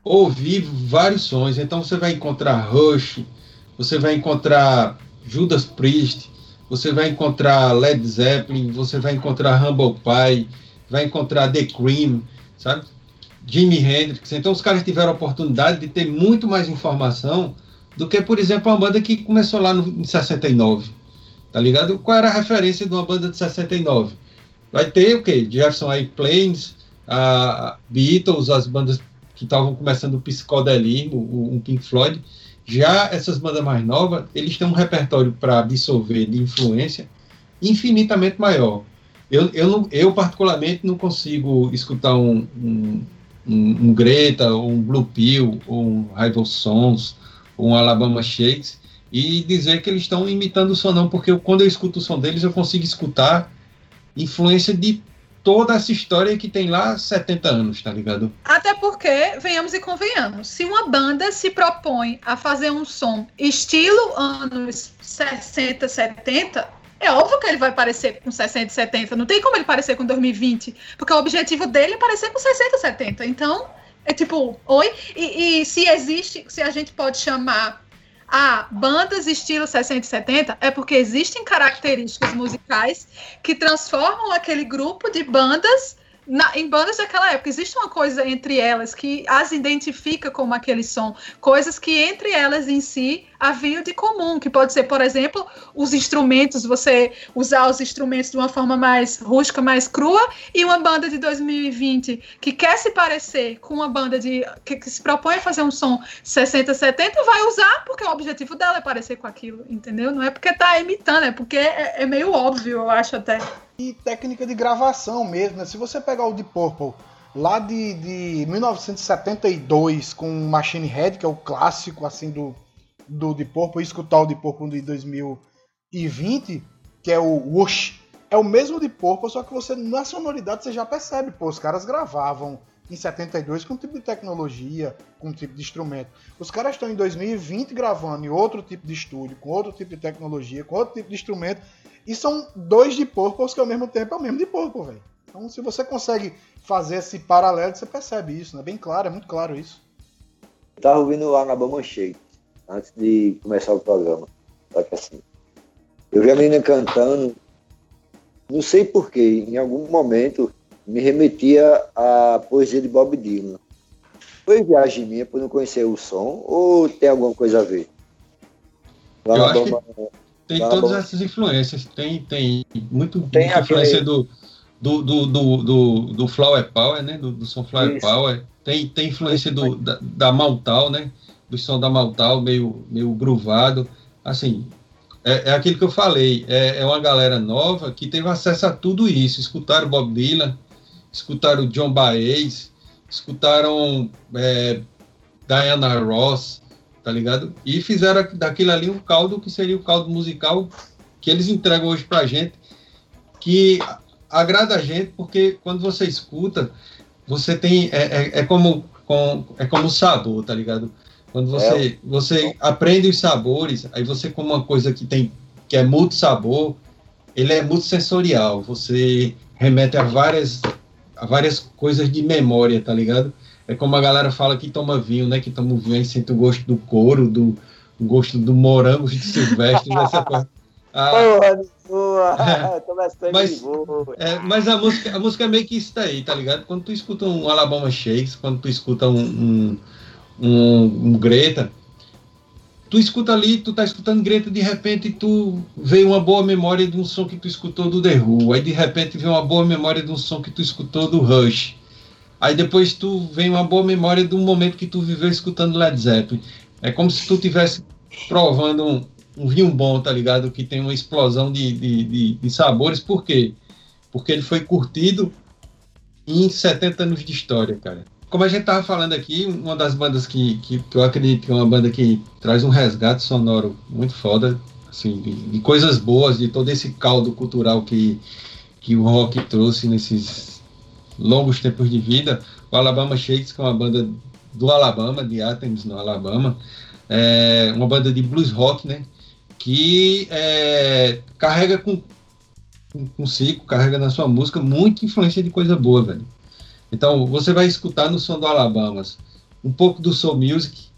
ouvir vários sons. Então você vai encontrar Rush, você vai encontrar Judas Priest, você vai encontrar Led Zeppelin, você vai encontrar Humble Pie, vai encontrar The Cream, sabe? Jimi Hendrix. Então os caras tiveram a oportunidade de ter muito mais informação do que, por exemplo, uma banda que começou lá no, em 69. Tá ligado? Qual era a referência de uma banda de 69? Vai ter o quê? Jefferson Airplanes, a Beatles, as bandas que estavam começando o psicodelismo, o, Pink Floyd. Já essas bandas mais novas, eles têm um repertório para absorver de influência infinitamente maior. Eu, eu, não, eu, particularmente, não consigo escutar um, um, um, um Greta, ou um Blue Pill, ou um Rival Sons, ou um Alabama Shakes, e dizer que eles estão imitando o som, não, porque eu, quando eu escuto o som deles, eu consigo escutar influência de toda essa história que tem lá 70 anos, tá ligado? Até porque, venhamos e convenhamos, se uma banda se propõe a fazer um som estilo anos 60, 70, é óbvio que ele vai parecer com 60, 70. Não tem como ele parecer com 2020, porque o objetivo dele é parecer com 60, 70. Então, é tipo, oi? E, e se existe, se a gente pode chamar a bandas estilo 60 e 70 é porque existem características musicais que transformam aquele grupo de bandas na, em bandas daquela época. Existe uma coisa entre elas que as identifica como aquele som, coisas que entre elas em si haviam de comum, que pode ser, por exemplo, os instrumentos, você usar os instrumentos de uma forma mais rústica, mais crua, e uma banda de 2020 que quer se parecer com uma banda de que, que se propõe a fazer um som 60, 70, vai usar porque o objetivo dela é parecer com aquilo, entendeu? Não é porque tá imitando, é porque é, é meio óbvio, eu acho até. E técnica de gravação mesmo, né? Se você pegar o de Purple lá de, de 1972 com Machine Head, que é o clássico assim do do de Purple e escutar o de Purple de 2020, que é o Whoosh, é o mesmo de Purple, só que você na sonoridade você já percebe, pô, os caras gravavam em 72 com um tipo de tecnologia, com um tipo de instrumento. Os caras estão em 2020 gravando em outro tipo de estúdio, com outro tipo de tecnologia, com outro tipo de instrumento, e são dois de Purple que ao mesmo tempo é o mesmo de Purple, velho. Então, se você consegue fazer esse paralelo, você percebe isso, né? Bem claro, é muito claro isso. Eu tava ouvindo o Alabama Shake antes de começar o programa. Só que assim, eu vi a menina cantando, não sei porquê, em algum momento me remetia à poesia de Bob Dylan. Foi viagem minha por não conhecer o som ou tem alguma coisa a ver? Eu acho que tem todas essas influências. Tem, tem muito tem muita influência do, do, do, do, do, do Flower Power, né? Do, do som Flower Isso. Power. Tem, tem influência do, da, da Maltal, né? Do som da Maltal, meio, meio gruvado. Assim, é, é aquilo que eu falei, é, é, uma galera nova que teve acesso a tudo isso. Escutaram Bob Dylan, escutaram John Baez, escutaram é, Diana Ross, tá ligado? E fizeram daquilo ali um caldo que seria o caldo musical que eles entregam hoje pra gente, que agrada a gente, porque quando você escuta, você tem. É, é, é como, com, é como sabor, tá ligado? Quando você, é. você aprende os sabores, aí você come uma coisa que tem que é muito sabor, ele é muito sensorial. Você remete a várias a várias coisas de memória, tá ligado? É como a galera fala que toma vinho, né? Que toma vinho e sente o gosto do couro, do o gosto do morango de silvestre, nessa coisa. Ah, boa, é, mas, é, mas a música, a música é meio que isso daí, tá ligado? Quando tu escuta um Alabama Shakes, quando tu escuta um, um um, um Greta, tu escuta ali, tu tá escutando Greta, de repente tu vê uma boa memória de um som que tu escutou do The Who, aí de repente vem uma boa memória de um som que tu escutou do Rush, aí depois tu vem uma boa memória de um momento que tu viveu escutando Led Zeppelin. É como se tu tivesse provando um, um vinho bom, tá ligado? Que tem uma explosão de, de, de, de sabores, por quê? porque ele foi curtido em 70 anos de história, cara. Como a gente tava falando aqui, uma das bandas que, que, que eu acredito que é uma banda que traz um resgate sonoro muito foda, assim, de, de coisas boas, de todo esse caldo cultural que, que o rock trouxe nesses longos tempos de vida. O Alabama Shakes, que é uma banda do Alabama, de Athens, no Alabama, é uma banda de blues rock, né? Que é, carrega com, consigo, carrega na sua música muita influência de coisa boa, velho. Então, você vai escutar no som do Alabama um pouco do soul music,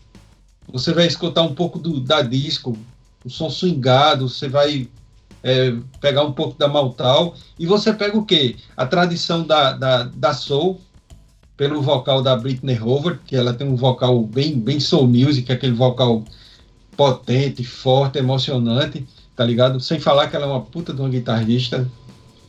você vai escutar um pouco do, da disco, o som swingado, você vai é, pegar um pouco da Maltal, e você pega o quê? A tradição da, da, da soul, pelo vocal da Britney Howard, que ela tem um vocal bem, bem soul music, aquele vocal potente, forte, emocionante, tá ligado? Sem falar que ela é uma puta de uma guitarrista,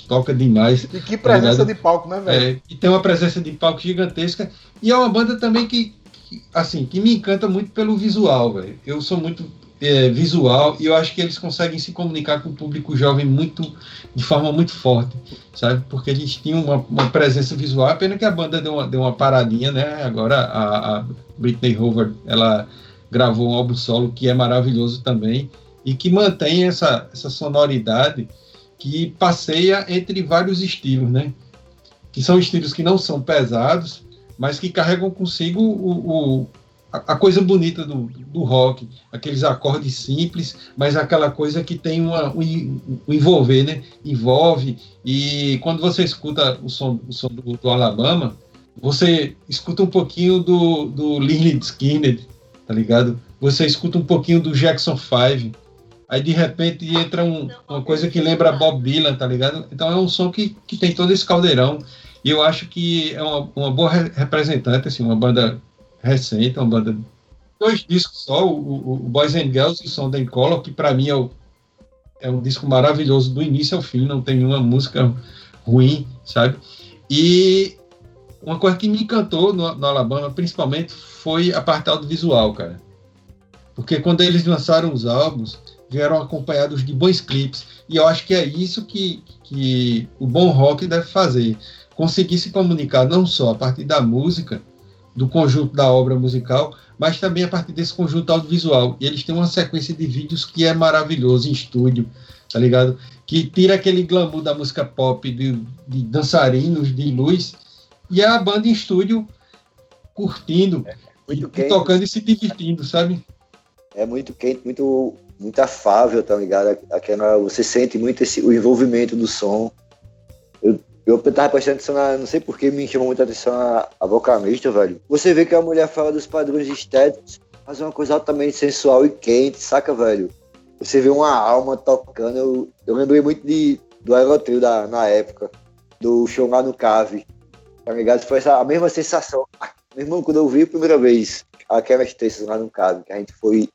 toca demais. E que presença tá de palco, né, velho? É, e tem uma presença de palco gigantesca. E é uma banda também que, que assim, que me encanta muito pelo visual, velho. Eu sou muito é, visual e eu acho que eles conseguem se comunicar com o público jovem muito de forma muito forte, sabe? Porque eles tinham uma, uma presença visual. É pena que a banda deu uma, deu uma paradinha, né? Agora a, a Britney Howard, ela gravou um álbum solo que é maravilhoso também e que mantém essa, essa sonoridade que passeia entre vários estilos, né? Que são estilos que não são pesados, mas que carregam consigo o, o a, coisa bonita do, do rock, aqueles acordes simples, mas aquela coisa que tem uma, um, um envolver, né? Envolve, e quando você escuta o som, o som do, do Alabama, você escuta um pouquinho do, do Lynyrd Skinner, tá ligado? Você escuta um pouquinho do Jackson 5, Aí de repente entra um, uma coisa que lembra Bob Dylan, tá ligado? Então é um som que, que tem todo esse caldeirão. E eu acho que é uma, uma boa representante, assim, uma banda recente, uma banda. Dois discos só, o, o Boys and Girls e o Som da Color, que para mim é, o, é um disco maravilhoso do início ao fim, não tem nenhuma música ruim, sabe? E uma coisa que me encantou no, no Alabama, principalmente, foi a parte audiovisual, cara. Porque quando eles lançaram os álbuns, vieram acompanhados de bons clipes. E eu acho que é isso que, que o bom rock deve fazer. Conseguir se comunicar não só a partir da música, do conjunto da obra musical, mas também a partir desse conjunto audiovisual. E eles têm uma sequência de vídeos que é maravilhoso em estúdio, tá ligado? Que tira aquele glamour da música pop, de, de dançarinos, de luz, e é a banda em estúdio curtindo, é, e, tocando e se divertindo, sabe? É muito quente, muito muito afável, tá ligado? Aquela, você sente muito esse, o envolvimento do som. Eu, eu tava prestando atenção na, não sei porque me chamou muita atenção a, a vocalista, velho. Você vê que a mulher fala dos padrões estéticos, mas é uma coisa altamente sensual e quente, saca, velho? Você vê uma alma tocando. Eu, eu lembrei muito de, do Aerotrio da, na época, do show lá no Cave, tá ligado? Foi essa, a mesma sensação. Meu irmão, quando eu vi a primeira vez aquelas terças lá no Cave, que a gente foi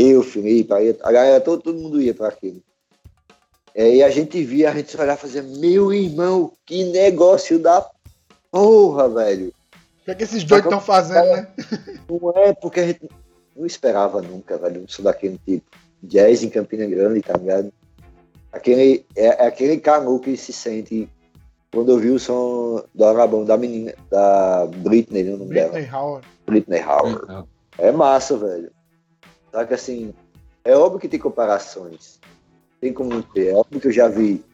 eu, Felipe, a galera, todo, todo mundo ia para aquilo. É, e a gente via, a gente olhava e fazia, meu irmão, que negócio da porra, velho. O que, é que esses dois estão fazendo, né? Não é porque a gente não esperava nunca, velho, isso daquele tipo. Jazz em Campina Grande, tá ligado? Aquele, é, é aquele canu que se sente quando eu vi o som do Arabão da menina, da Britney, o nome Britney dela. Howard. Britney Howard. É massa, velho. Só que assim, é óbvio que tem comparações. Tem como ter. É óbvio que eu já vi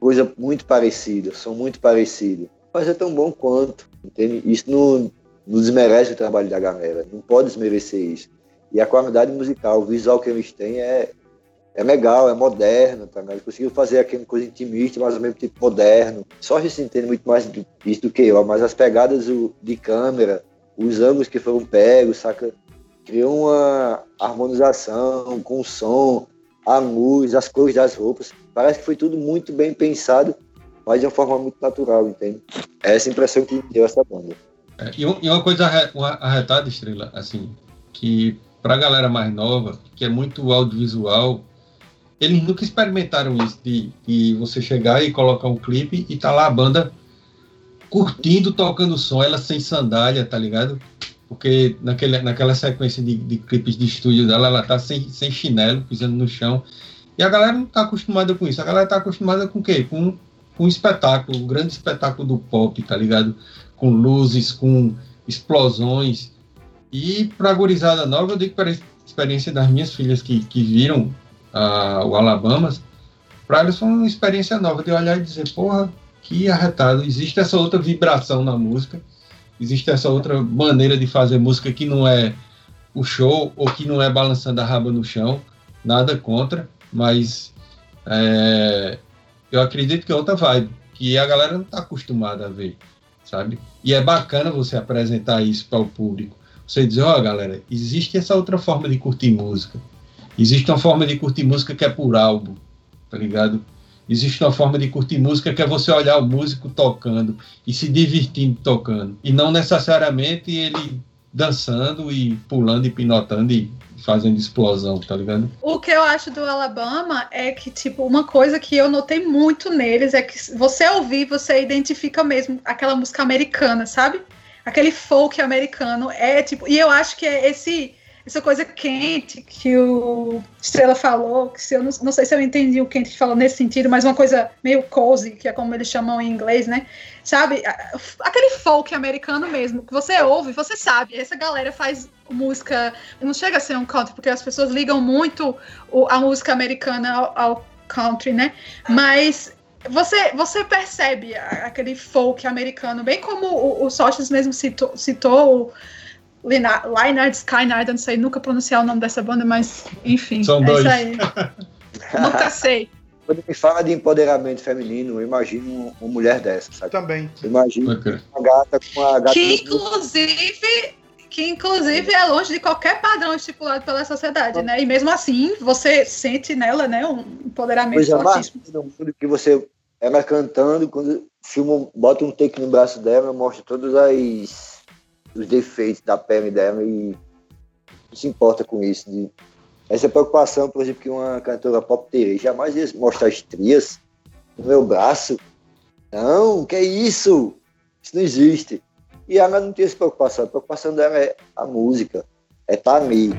coisa muito parecida, são muito parecidos. Mas é tão bom quanto, entende? Isso não, não desmerece o trabalho da galera. Não pode desmerecer isso. E a qualidade musical, o visual que eles têm é, é legal, é moderno, tá Eles conseguiram fazer aquela coisa intimista, mas ao mesmo tempo moderno. Só a gente entende muito mais disso do que eu, mas as pegadas de câmera, os ângulos que foram pegos, saca? Criou uma harmonização com o som, a luz, as cores das roupas. Parece que foi tudo muito bem pensado, mas de uma forma muito natural, entende? É essa impressão que deu essa banda. É, e, uma coisa arretada, Estrela, assim, que pra galera mais nova, que é muito audiovisual, eles nunca experimentaram isso de, de você chegar e colocar um clipe e tá lá a banda curtindo, tocando som, ela sem sandália, tá ligado? Porque naquele, naquela sequência de, de clipes de estúdio dela, ela tá sem, sem chinelo, pisando no chão. E a galera não tá acostumada com isso. A galera tá acostumada com o quê? Com um espetáculo, um grande espetáculo do pop, tá ligado? Com luzes, com explosões. E pra gurizada nova, eu digo para experiência das minhas filhas que, que viram uh, o Alabama, para elas foi uma experiência nova de olhar e dizer, porra, que arretado, existe essa outra vibração na música, existe essa outra maneira de fazer música que não é o show ou que não é balançando a raba no chão, nada contra, mas é, eu acredito que é outra vibe, que a galera não está acostumada a ver, sabe? E é bacana você apresentar isso para o público. Você dizer, ó, oh, galera, existe essa outra forma de curtir música. Existe uma forma de curtir música que é por álbum, tá ligado? Existe uma forma de curtir música que é você olhar o músico tocando e se divertindo tocando. E não necessariamente ele dançando e pulando e pinotando e fazendo explosão, tá ligado? O que eu acho do Alabama é que, tipo, uma coisa que eu notei muito neles é que você ouvir, você identifica mesmo aquela música americana, sabe? Aquele folk americano. É tipo. E eu acho que é esse essa coisa quente que o Estrela falou, que se eu não, não, sei se eu entendi o quente que falou nesse sentido, mas uma coisa meio cozy, que é como eles chamam em inglês, né? Sabe? Aquele folk americano mesmo, que você ouve, você sabe, essa galera faz música, não chega a ser um country, porque as pessoas ligam muito a música americana ao, ao country, né? Mas você, você percebe aquele folk americano, bem como o, o mesmo citou, citou Lynyrd Skynyrd, não sei nunca pronunciar o nome dessa banda, mas enfim. São é dois. Isso aí. nunca sei. Quando me fala de empoderamento feminino, eu imagino uma mulher dessa, sabe? Também. Eu imagino okay. uma gata com uma gata. Que inclusive, que inclusive é longe de qualquer padrão estipulado pela sociedade, né? E mesmo assim, você sente nela, né, um empoderamento Coisa fortíssimo. Mais que você ela cantando, quando filma, bota um take no braço dela, mostra todas as os defeitos da pele dela e não se importa com isso. De, essa preocupação, por exemplo, que uma cantora pop teria, jamais ia mostrar estrias no meu braço. Não, que é isso? Isso não existe. E ela não tem essa preocupação. A preocupação dela é a música, é estar tá ali.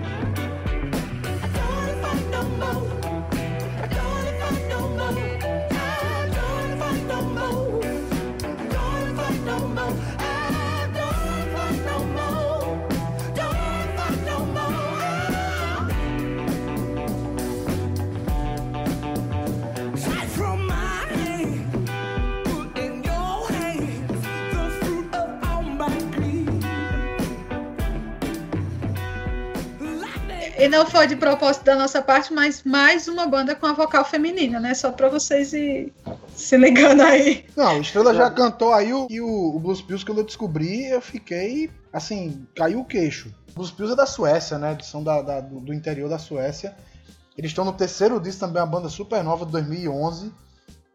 Não foi de propósito da nossa parte, mas mais uma banda com a vocal feminina, né? Só pra vocês ir se ligando aí. Não, o Estrela já cantou aí o, e o, o Blues Pills, quando eu descobri, eu fiquei, assim, caiu o queixo. O Blues Pills é da Suécia, né? São da, da do, do, interior da Suécia. Eles estão no terceiro disco também, uma banda super nova de 2011.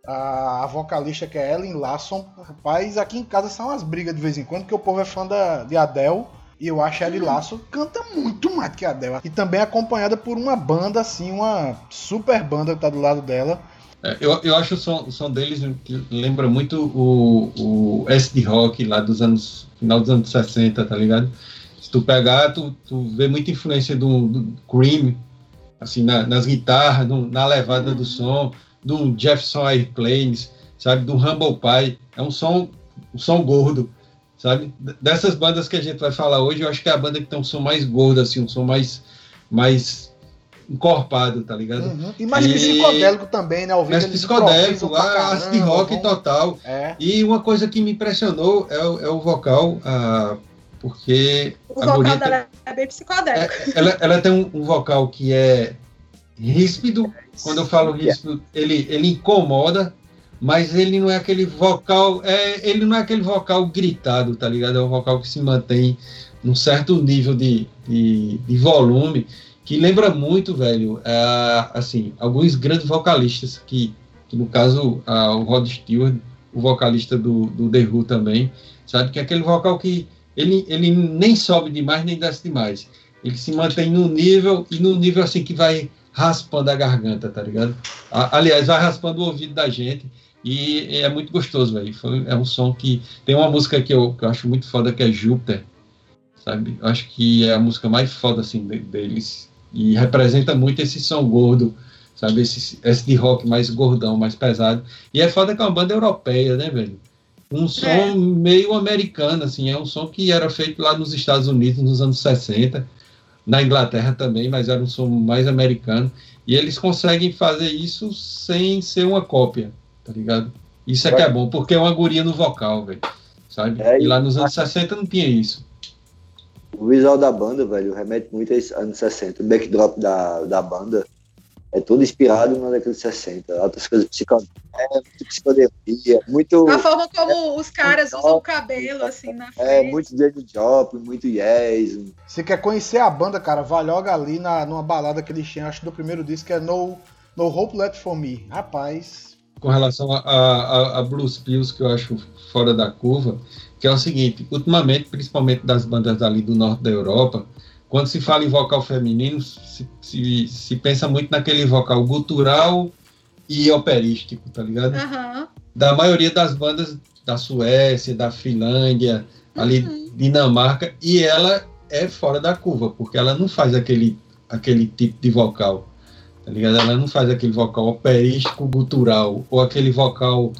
A, a, vocalista que é Ellen Lasson. Rapaz, aqui em casa são umas brigas de vez em quando, que o povo é fã da, de Adele. E eu acho a Ellie Lasso canta muito mais que a Adele. E também acompanhada por uma banda, assim, uma super banda que tá do lado dela. É, eu, eu acho o som, o som deles que lembra muito o, o SD Rock lá dos anos. final dos anos 60, tá ligado? Se tu pegar, tu, tu vê muita influência do, do Cream, assim, na, nas guitarras, no, na levada do som, do Jefferson Airplanes, sabe? Do Humble Pie. É um som, um som gordo sabe? Dessas bandas que a gente vai falar hoje, eu acho que é a banda que tem um som mais gordo, assim, um som mais, mais encorpado, tá ligado? Uhum. E mais e... psicodélico também, né? Ao mais psicodélico, acid rock total. É. E uma coisa que me impressionou é o, é o vocal, ah, porque... O vocal bonita, dela é bem psicodélico. É, ela, ela tem um, um, vocal que é ríspido, quando eu falo ríspido, ele, ele incomoda, mas ele não é aquele vocal, é, ele não é aquele vocal gritado, tá ligado? É um vocal que se mantém num certo nível de, de, de volume, que lembra muito, velho, assim, alguns grandes vocalistas, que, que no caso o Rod Stewart, o vocalista do, do The Who também, sabe? Que é aquele vocal que ele, ele nem sobe demais, nem desce demais. Ele se mantém no nível, e no nível assim que vai raspando a garganta, tá ligado? Aliás, vai raspando o ouvido da gente. E é muito gostoso, velho. É um som que. Tem uma música que eu, que eu acho muito foda que é Júpiter. Sabe? Eu acho que é a música mais foda assim deles. E representa muito esse som gordo sabe? Esse, esse de rock mais gordão, mais pesado. E é foda que é uma banda europeia, né, velho? Um som é. meio americano, assim, é um som que era feito lá nos Estados Unidos nos anos 60, na Inglaterra também, mas era um som mais americano. E eles conseguem fazer isso sem ser uma cópia, tá ligado? Isso é que é bom, porque é uma guria no vocal, velho. Sabe? É, e lá nos anos 60 não tinha isso. O visual da banda, velho, remete muito aos anos 60. O backdrop da, da banda é todo inspirado na década de 60. Outras coisas psicodélicas, é, muito psicodelia, muito. A forma como os caras usam o cabelo, assim, na é, frente. É, muito James Joplin, muito Yes. Se quer conhecer a banda, cara, vai logo ali na, numa balada que eles tinham, acho do primeiro disco, que é No, no Hope Left For Me. Rapaz. Com relação a, a, a Blues Pills, que eu acho fora da curva, que é o seguinte, ultimamente, principalmente das bandas ali do norte da Europa, quando se fala em vocal feminino, se, se, se pensa muito naquele vocal gutural e operístico, tá ligado? Uhum. Da maioria das bandas da Suécia, da Finlândia, ali uhum. Dinamarca, e ela é fora da curva, porque ela não faz aquele, aquele tipo de vocal, tá ligado? Ela não faz aquele vocal operístico gutural, ou aquele vocal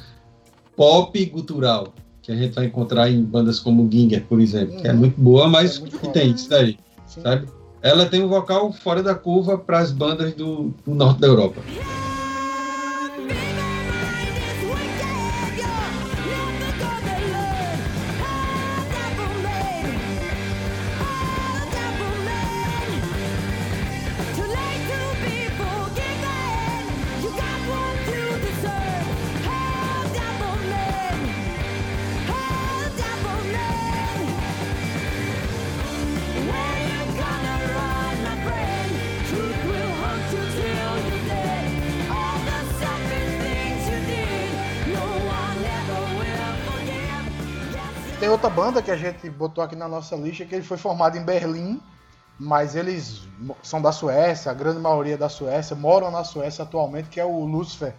pop gutural, que a gente vai encontrar em bandas como Ginger, por exemplo, uhum. que é uhum. muito boa, mas é que tem isso daí, Sim. sabe? Ela tem um vocal fora da curva para as bandas do, do norte da Europa. Banda que a gente botou aqui na nossa lista, que ele foi formado em Berlim, mas eles são da Suécia, a grande maioria da Suécia, moram na Suécia atualmente, que é o Lucifer,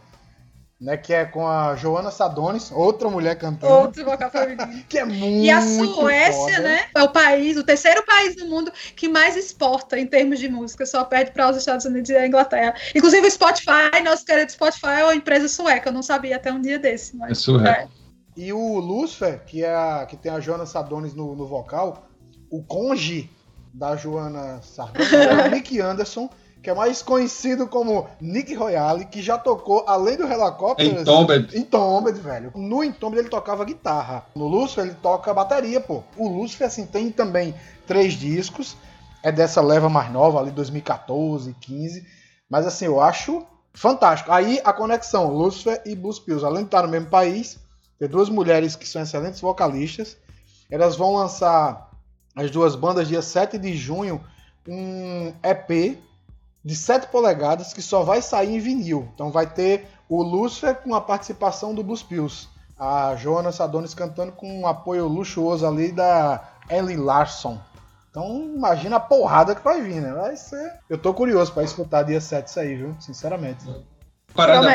né, que é com a Joana Sadonis, outra mulher cantando. Outro vocal feminino. que é muito E a Suécia, foda. né, é o país, o terceiro país do mundo que mais exporta em termos de música, só perde para os Estados Unidos e a Inglaterra. Inclusive o Spotify, nosso querido Spotify é uma empresa sueca, eu não sabia até um dia desse. Mas é sueco. É. E o Lucifer, que, é a, que tem a Joana Sadonis no, no vocal, o conge da Joana Sadonis é o Nick Anderson, que é mais conhecido como Nick Royale, que já tocou, além do Helicóptero... Entombed. Entombed, velho. No Entombed ele tocava guitarra. No Lucifer ele toca bateria, pô. O Lucifer, assim, tem também três discos. É dessa leva mais nova, ali 2014, 15. Mas, assim, eu acho fantástico. Aí a conexão, Lucifer e Blues Pills. Além de estar no mesmo país tem duas mulheres que são excelentes vocalistas. Elas vão lançar as duas bandas dia 7 de junho um EP de 7 polegadas que só vai sair em vinil. Então vai ter o Lucifer com a participação do Blues Pills. A Joana Sadonis cantando com um apoio luxuoso ali da Ellie Larson. Então imagina a porrada que vai vir, né? Vai ser. Eu tô curioso para escutar dia 7 isso aí, viu? Sinceramente. Parada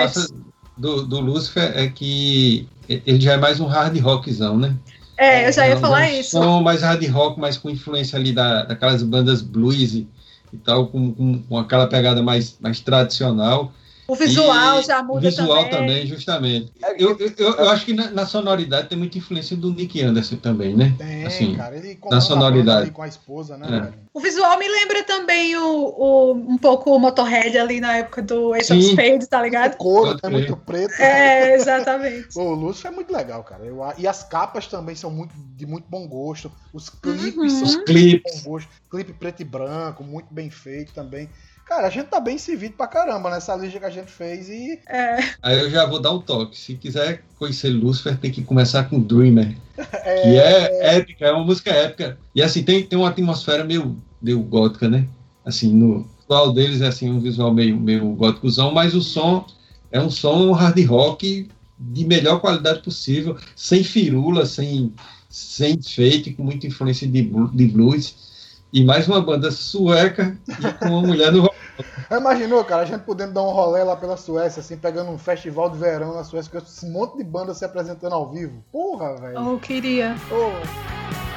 do, do Lucifer é que ele já é mais um hard rockzão, né? É, eu já ia é, falar um isso. Som mais hard rock, mais com influência ali da, daquelas bandas blues e, e tal, com, com, com, aquela pegada mais, mais tradicional. O visual e já muda O visual também, também justamente. Eu, eu, eu, eu, acho que na, na, sonoridade tem muita influência do Nick Anderson também, né? Tem, assim, cara. Ele na sonoridade. com a esposa, né? É. O visual me lembra também o, o, um pouco o Motorhead ali na época do Ace of Spades, tá ligado? O couro é muito preto. É, exatamente. o Lúcio é muito legal, cara. Eu, e as capas também são muito, de muito bom gosto. Os clipes uhum. são Os clipes. de bom gosto. Clipe preto e branco, muito bem feito também. Cara, a gente tá bem servido pra caramba nessa lista que a gente fez e. É. Aí eu já vou dar um toque. Se quiser conhecer Lucifer, tem que começar com Dreamer. É... Que é épica, é uma música épica. E assim, tem, tem uma atmosfera meio, meio gótica, né? Assim, no visual deles é assim, um visual meio, meio góticozão, mas o som é um som hard rock de melhor qualidade possível, sem firula, sem, sem fake, com muita influência de, de blues. E mais uma banda sueca e com uma mulher no Imaginou, cara, a gente podendo dar um rolê lá pela Suécia, assim, pegando um festival de verão na Suécia, com esse monte de banda se apresentando ao vivo. Porra, velho. Oh, queria. Oh.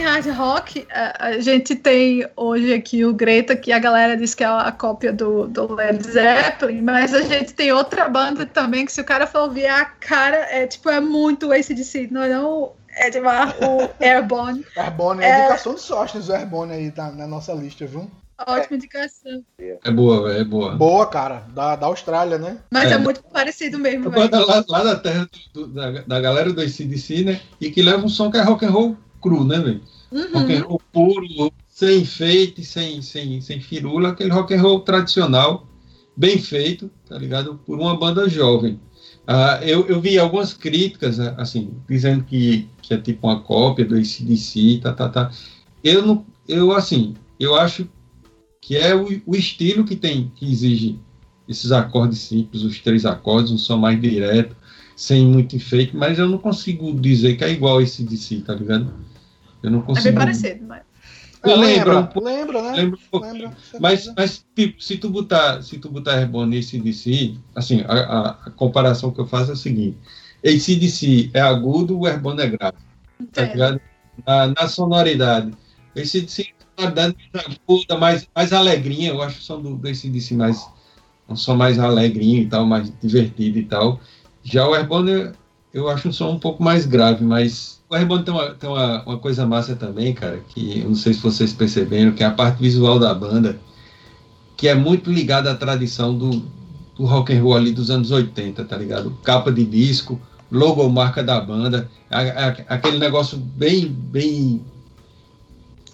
Em hard rock, a, gente tem hoje aqui o Greta, que a galera diz que é a cópia do, do Led Zeppelin, mas a gente tem outra banda também que se o cara for ouvir a cara, é tipo, é muito ACDC, não é não? É de mar, o Airborne. Airborne é, é indicação de Sóstenes, o Airborne aí tá na nossa lista, viu? Ótima indicação. É boa, é boa. Boa, cara. Da, da Austrália, né? Mas é, é muito parecido mesmo. Lá, lá, da terra do, da, da galera do ACDC, né? E que leva um som que é rock and roll cru, né, velho? Uhum. Rock and roll puro, sem enfeite, sem, sem, sem firula, aquele rock and roll tradicional, bem feito, tá ligado? Por uma banda jovem. Uh, eu, eu vi algumas críticas, assim, dizendo que, que é tipo uma cópia do ACDC, tá, tá, tá. Eu não, eu, assim, eu acho que é o, o estilo que tem, que exige esses acordes simples, os três acordes, um som mais direto, sem muito enfeite, mas eu não consigo dizer que é igual esse DC, tá ligado? Eu não consigo. É bem parecido, mas. Eu lembro, lembra, um lembra, né? Lembra um lembra, mas, mas tipo, se tu botar, se tu botar Airborne e ACDC, assim, a, a, a, comparação que eu faço é a seguinte: ACDC é agudo, o Airborne é grave. Tá ligado? Na, na sonoridade. ACDC é sonoridade mais aguda, mais, mais alegrinha. Eu acho que são do, do ACDC mais. Um som mais alegrinho e tal, mais divertido e tal. Já o Airborne eu acho um som um pouco mais grave, mas o Airborne tem, uma, tem uma, uma, coisa massa também, cara, que eu não sei se vocês perceberam, que é a parte visual da banda, que é muito ligada à tradição do, do rock and roll ali dos anos 80, tá ligado? Capa de disco, logo marca da banda, a, a, aquele negócio bem, bem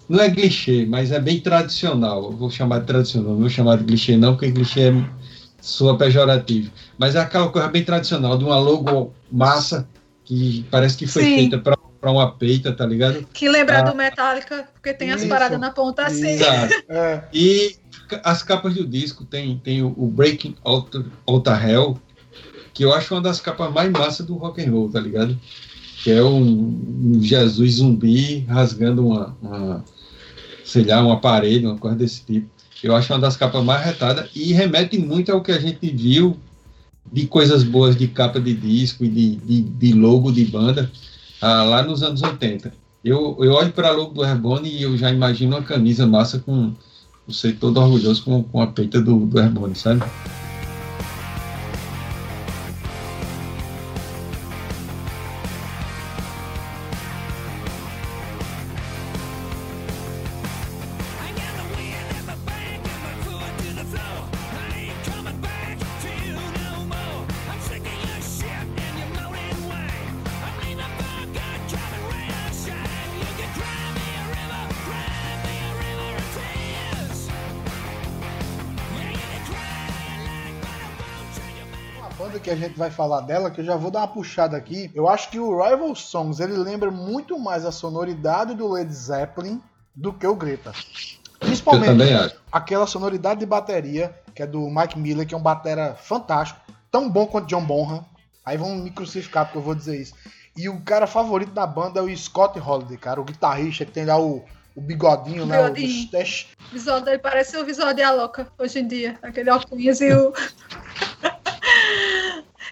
não é clichê, mas é bem tradicional. Eu vou chamar de tradicional, não vou chamar de clichê não, porque clichê é sua pejorativo. Mas é aquela coisa bem tradicional, de uma logo massa, que parece que foi Sim. feita para uma peita, tá ligado? Que lembra ah, do Metallica, porque tem as paradas na ponta assim. Exato. É. E as capas do disco tem, tem o, o Breaking Altar, Altar Hell, que eu acho uma das capas mais massas do rock and roll, tá ligado? Que é um, um Jesus zumbi rasgando uma, uma, sei lá, uma parede, uma coisa desse tipo. Eu acho uma das capas mais retadas e remete muito ao que a gente viu de coisas boas de capa de disco e de, de, de logo de banda ah, lá nos anos 80. Eu, eu olho para a logo do Airborne e eu já imagino uma camisa massa com você todo orgulhoso com, com a peita do, do Airborne, sabe? Vai falar dela, que eu já vou dar uma puxada aqui. Eu acho que o Rival Songs ele lembra muito mais a sonoridade do Led Zeppelin do que o Greta. Principalmente aquela sonoridade de bateria, que é do Mike Miller, que é um batera fantástico, tão bom quanto John Bonham. Aí vão me crucificar porque eu vou dizer isso. E o cara favorito da banda é o Scott Holiday, cara, o guitarrista que tem lá o, o bigodinho, o né? Bigodinho. O, visual dele parece o visual de Aloca hoje em dia. Aquele óculos e o.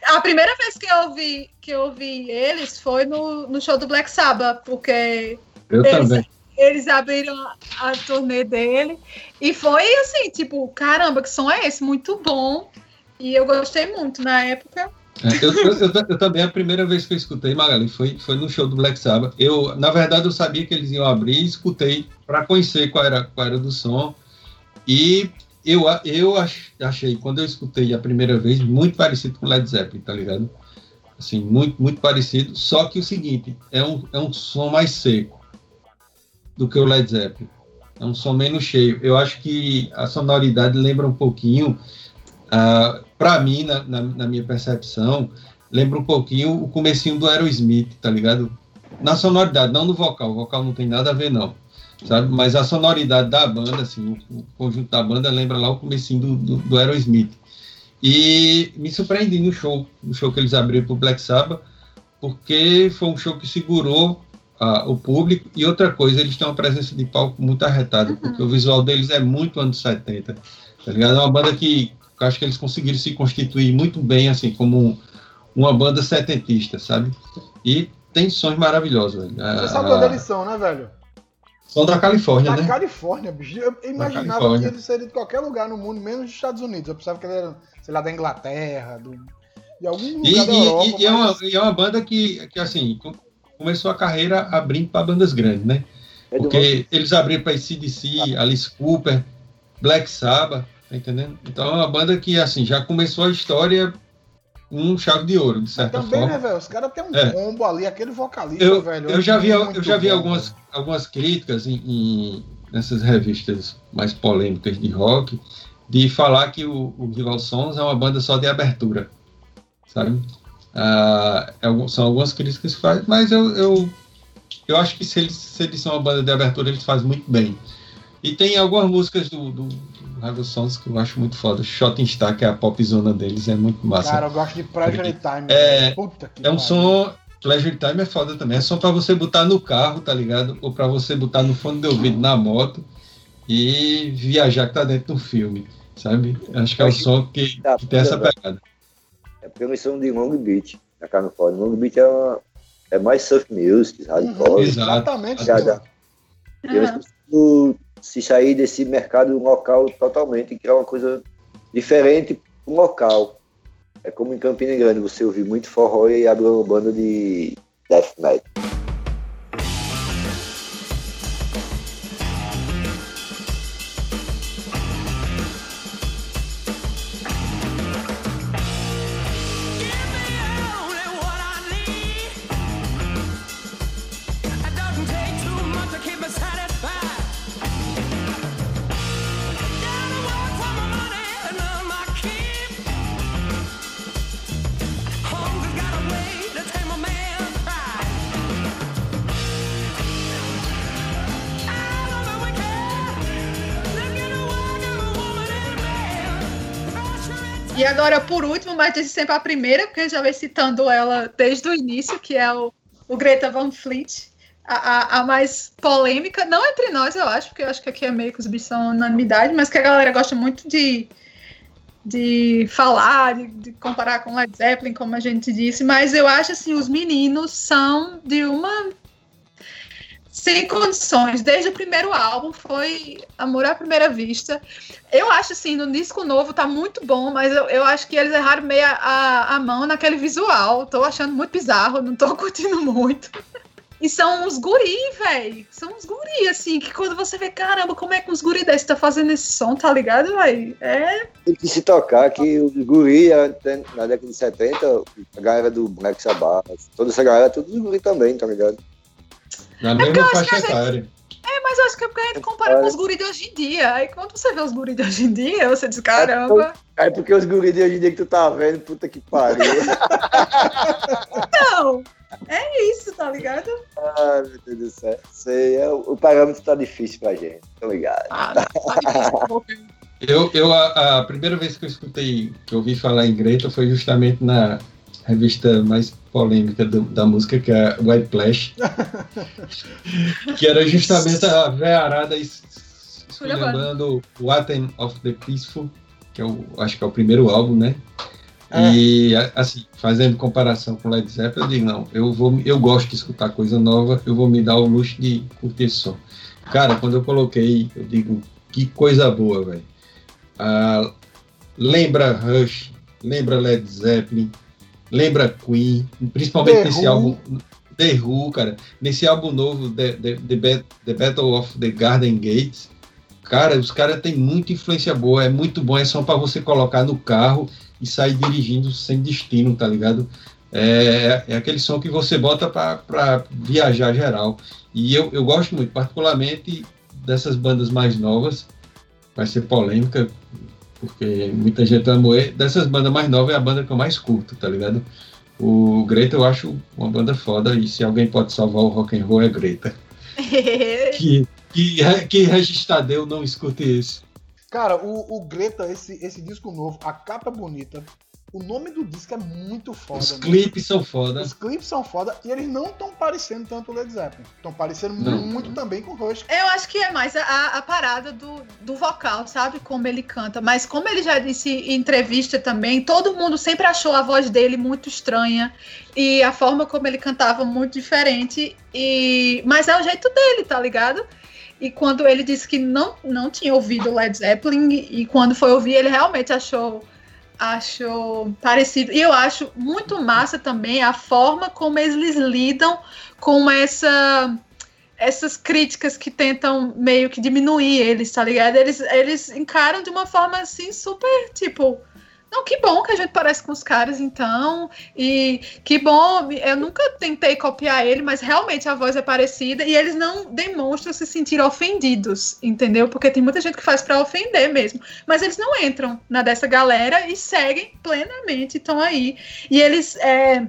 A primeira vez que eu vi, que eu vi eles foi no, no show do Black Sabbath, porque eu eles, também. eles abriram a, a turnê dele e foi assim, tipo, caramba, que som é esse? Muito bom. E eu gostei muito na época. É, eu, eu, eu, também, a primeira vez que eu escutei Magali foi, foi no show do Black Sabbath. Eu, na verdade, eu sabia que eles iam abrir e escutei para conhecer qual era, qual era do som. E eu, eu achei, quando eu escutei a primeira vez, muito parecido com Led Zeppelin, tá ligado? Assim, muito, muito parecido. Só que o seguinte, é um, é um som mais seco do que o Led Zeppelin. É um som menos cheio. Eu acho que a sonoridade lembra um pouquinho, uh, ah, para mim, na, na, na, minha percepção, lembra um pouquinho o comecinho do Aerosmith, tá ligado? Na sonoridade, não no vocal. O vocal não tem nada a ver, não sabe? Mas a sonoridade da banda, assim, o, conjunto da banda lembra lá o comecinho do, do, do Aerosmith. E me surpreendi no show, no show que eles abriram para o Black Sabbath, porque foi um show que segurou uh, o público. E outra coisa, eles têm uma presença de palco muito arretada, uhum. porque o visual deles é muito anos 70, tá ligado? É uma banda que eu acho que eles conseguiram se constituir muito bem, assim, como uma banda setentista, sabe? E tem sons maravilhosos, velho. Você sabe onde eles são, né, velho? São da Califórnia, Da né? Califórnia, bicho. Eu imaginava que ele seria de qualquer lugar no mundo, menos dos Estados Unidos. Eu pensava que ele era, sei lá, da Inglaterra, do, de algum lugar E, da e- Europa. e- e é, uma, mas- e é uma banda que, que assim, com- começou a carreira abrindo para bandas grandes, né? É do Porque eles abriram para CDC, Alice Cooper, Black Sabbath, tá entendendo? Então é uma banda que, assim, já começou a história um chave de ouro, de certa Também, forma. né, velho? Os caras têm um É. combo ali, aquele vocalista, Eu, velho. eu é já vi, eu já vi bom, algumas, velho. algumas críticas em, em- nessas revistas mais polêmicas de rock de falar que o, o Rival Sons é uma banda só de abertura, sabe? Ah, é são algumas críticas que faz, mas eu, eu, eu acho que se eles, se eles são uma banda de abertura, eles fazem muito bem. E tem algumas músicas do, do, do Rival Sons que eu acho muito foda. Shot in Star, que é a pop zona deles, é muito massa. Cara, eu gosto de Pleasure Time. É-. Puta que É um som. Pleasure Time é foda também. É som pra você botar no carro, tá ligado? Ou pra você botar no fone de ouvido na moto e viajar que tá dentro do filme, sabe? Acho que é o som que, Tá, que tem essa pegada. É porque eles são de Long Beach, na Califórnia. Long Beach é, uma, é mais surf music, hardcore. Exato. Exatamente. Já, cara. Se sair desse mercado local totalmente e criar uma coisa diferente local. É como em Campina Grande, você ouvir muito forró e abre uma banda de death metal. Agora, por último, mas desde sempre a primeira, porque já vem citando ela desde o início, que é o, o Greta Van Fleet. A, a, a mais polêmica, não entre nós, eu acho, porque eu acho que aqui é meio que os bichos são unanimidade, mas que a galera gosta muito de, de falar, de, de comparar com Led Zeppelin, como a gente disse, mas eu acho assim, os meninos são de uma sem condições. Desde o primeiro álbum foi Amor à Primeira Vista. Eu acho assim, no disco novo tá muito bom, mas eu, eu acho que eles erraram meio a, a, mão naquele visual. Tô achando muito bizarro, não tô curtindo muito. E são uns guri, velho. São uns guri, assim, que quando você vê, caramba, como é que uns guri desses tá fazendo esse som, tá ligado, velho? É. Tem que se tocar que os guri, na década de 70, a galera do Black Sabbath, toda essa galera, todos os guri também, tá ligado? Na mesma acho que faixa gente- etária. É, mas eu acho que é porque a gente compara com os guri de hoje em dia. Aí quando você vê os guri de hoje em dia, você diz, caramba. É porque os guri de hoje em dia que tu tá vendo, puta que pariu. Não! É isso, tá ligado? Ai, meu Deus do céu. Sei, é, o, o parâmetro tá difícil pra gente, tá ligado? Ah, não, tá difícil. Eu, eu a, a primeira vez que eu escutei, que eu ouvi falar em Greta foi justamente na revista mais polêmica do- da música, que é a White Flash, que era justamente a vearada es- esculhambando o of the Peaceful, que eu acho que é o primeiro álbum, né? É. E assim, fazendo comparação com Led Zeppelin, eu digo, não, eu vou, eu gosto de escutar coisa nova, eu vou me dar o luxo de curtir som. Cara, quando eu coloquei, eu digo, que coisa boa, velho. Ah, lembra Rush, lembra Led Zeppelin, lembra Queen, principalmente The nesse Who. álbum The Who, cara, nesse álbum novo The, The, The, Ba- The Battle of the Garden Gates, cara, os caras têm muita influência boa, é muito bom, é só para você colocar no carro e sair dirigindo sem destino, tá ligado? É, é aquele som que você bota para viajar geral. E eu, eu gosto muito, particularmente dessas bandas mais novas, vai ser polêmica, porque muita gente vai morrer. Dessas bandas mais novas é a banda que eu mais curto, tá ligado? O Greta eu acho uma banda foda e se alguém pode salvar o rock and roll é Greta. Que, que, que Regis Tadeu não escute isso. Cara, o, o Greta, esse, esse disco novo, a capa bonita, o nome do disco é muito foda. Os clipes são foda. Os clipes são foda e eles não estão parecendo tanto o Led Zeppelin. Estão parecendo Não. muito também com o Rush. Eu acho que é mais a, a parada do, do vocal, sabe? Como ele canta. Mas como ele já disse em entrevista também, todo mundo sempre achou a voz dele muito estranha. E a forma como ele cantava muito diferente. E... Mas é o jeito dele, tá ligado? E quando ele disse que não, não tinha ouvido Led Zeppelin, e e quando foi ouvir, ele realmente achou achou parecido. E eu acho muito massa também a forma como eles lidam com essa essas críticas que tentam meio que diminuir eles, tá ligado? Eles, eles encaram de uma forma assim super tipo. Não, que bom que a gente parece com os caras, então. E que bom, eu nunca tentei copiar ele, mas realmente a voz é parecida e eles não demonstram se sentir ofendidos, entendeu? Porque tem muita gente que faz pra ofender mesmo. Mas eles não entram na dessa galera e seguem plenamente, estão aí. E eles, é,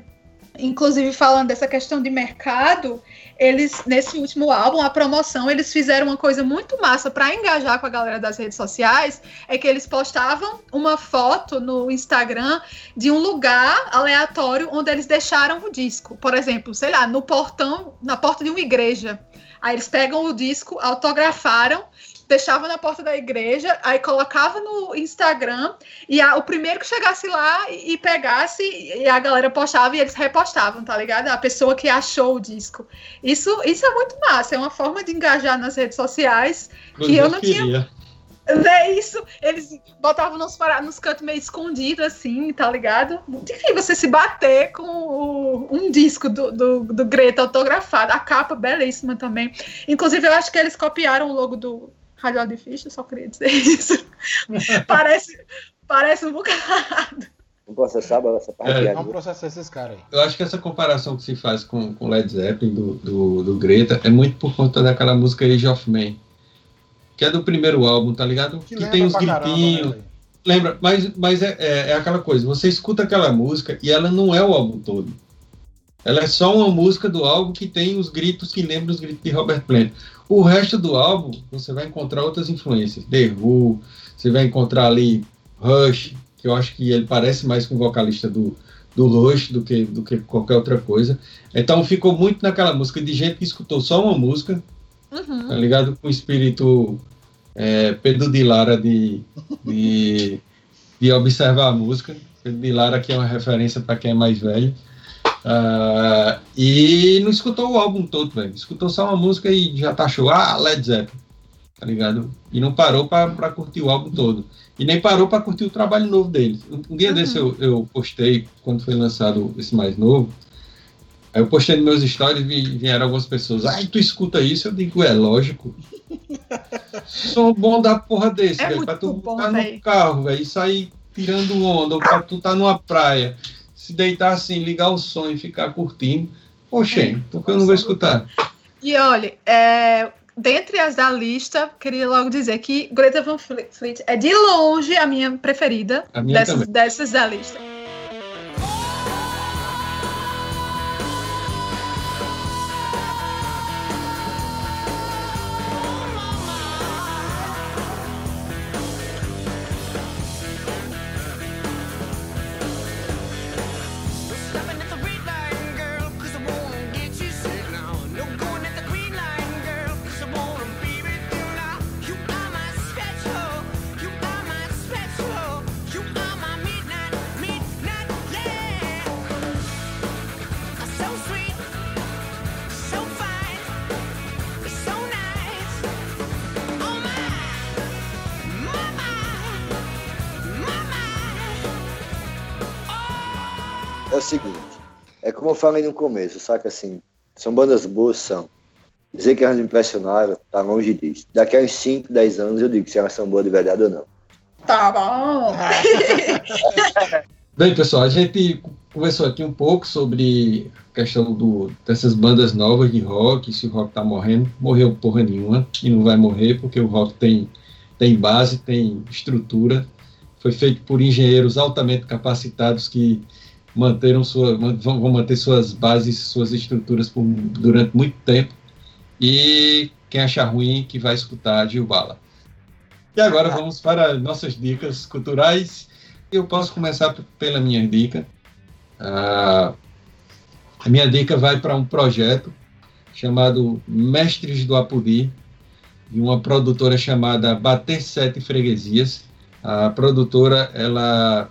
inclusive, falando dessa questão de mercado, eles, nesse último álbum, a promoção, eles fizeram uma coisa muito massa para engajar com a galera das redes sociais, é que eles postavam uma foto no Instagram de um lugar aleatório onde eles deixaram o disco. Por exemplo, sei lá, no portão, na porta de uma igreja. Aí eles pegam o disco, autografaram, deixavam na porta da igreja, aí colocava no Instagram e a- o primeiro que chegasse lá e, e pegasse, e a galera postava e eles repostavam, tá ligado? A pessoa que achou o disco. Isso, isso é muito massa, é uma forma de engajar nas redes sociais. Inclusive, eu não tinha- queria. É isso, eles botavam nos, para- nos cantos meio escondidos, assim, tá ligado? Difícil você se bater com o- um disco do, do, do Greta autografado, a capa belíssima também. Inclusive, eu acho que eles copiaram o logo do Rádio de Ficha, só queria dizer isso. parece, parece um bocado. Não processava essa parte É, Não água. processar esses caras aí. Eu acho que essa comparação que se faz com com Led Zeppelin, do, do, do Greta, é muito por conta daquela música Age of Man. Que é do primeiro álbum, tá ligado? Que, lembra tem caramba, gritinhos. né? Lembra, mas, mas é, é, é aquela coisa, você escuta aquela música e ela não é o álbum todo. Ela é só uma música do álbum que tem os gritos que lembram os gritos de Robert Plant. O resto do álbum, você vai encontrar outras influências. The Who, você vai encontrar ali Rush, que eu acho que ele parece mais com o vocalista do, do Rush do que, do que qualquer outra coisa. Então ficou muito naquela música de gente que escutou só uma música, Uhum. tá ligado? Com o espírito é, Pedro de Lara de, de, de observar a música. Pedro de Lara que é uma referência para quem é mais velho. Ah, e não escutou o álbum todo, velho. Escutou só uma música e já tá show. Ah, Led Zeppelin. Tá ligado? E não parou para curtir o álbum todo. E nem parou para curtir o trabalho novo deles. Um, dia Uhum. desse eu, eu postei, quando foi lançado esse mais novo, Aí eu postei nos meus stories e vi- vieram algumas pessoas. Ai, tu escuta isso? Eu digo, é lógico. Som bom da porra desse, É velho. Pra tu bom, tá velho. no carro, velho, e sair tirando onda, ou pra tu tá numa praia, se deitar assim, ligar o som e ficar curtindo. Poxa, É. por que eu não vou escutar? E olha, é, dentre as da lista, queria logo dizer que Greta Van Fleet é de longe a minha preferida A minha dessas, dessas da lista. Falei no começo, saca assim, são bandas boas, são. Dizer que elas me impressionaram, tá longe disso. Daqui a uns 5, 10 anos eu digo se elas são boas de verdade ou não. Tá bom. Bem, pessoal, a gente conversou aqui um pouco sobre a questão do, dessas bandas novas de rock, se o rock tá morrendo. Morreu porra nenhuma e não vai morrer, porque o rock tem, tem base, tem estrutura. Foi feito por engenheiros altamente capacitados que manteram sua, vão, manter suas bases, suas estruturas por, durante muito tempo. E quem achar ruim, que vai escutar Gil Bala. E agora vamos para nossas dicas culturais. eu posso começar pela minha dica. Ah, a minha dica vai para um projeto chamado Mestres do Apudi, de uma produtora chamada Bater Sete Freguesias. A produtora ela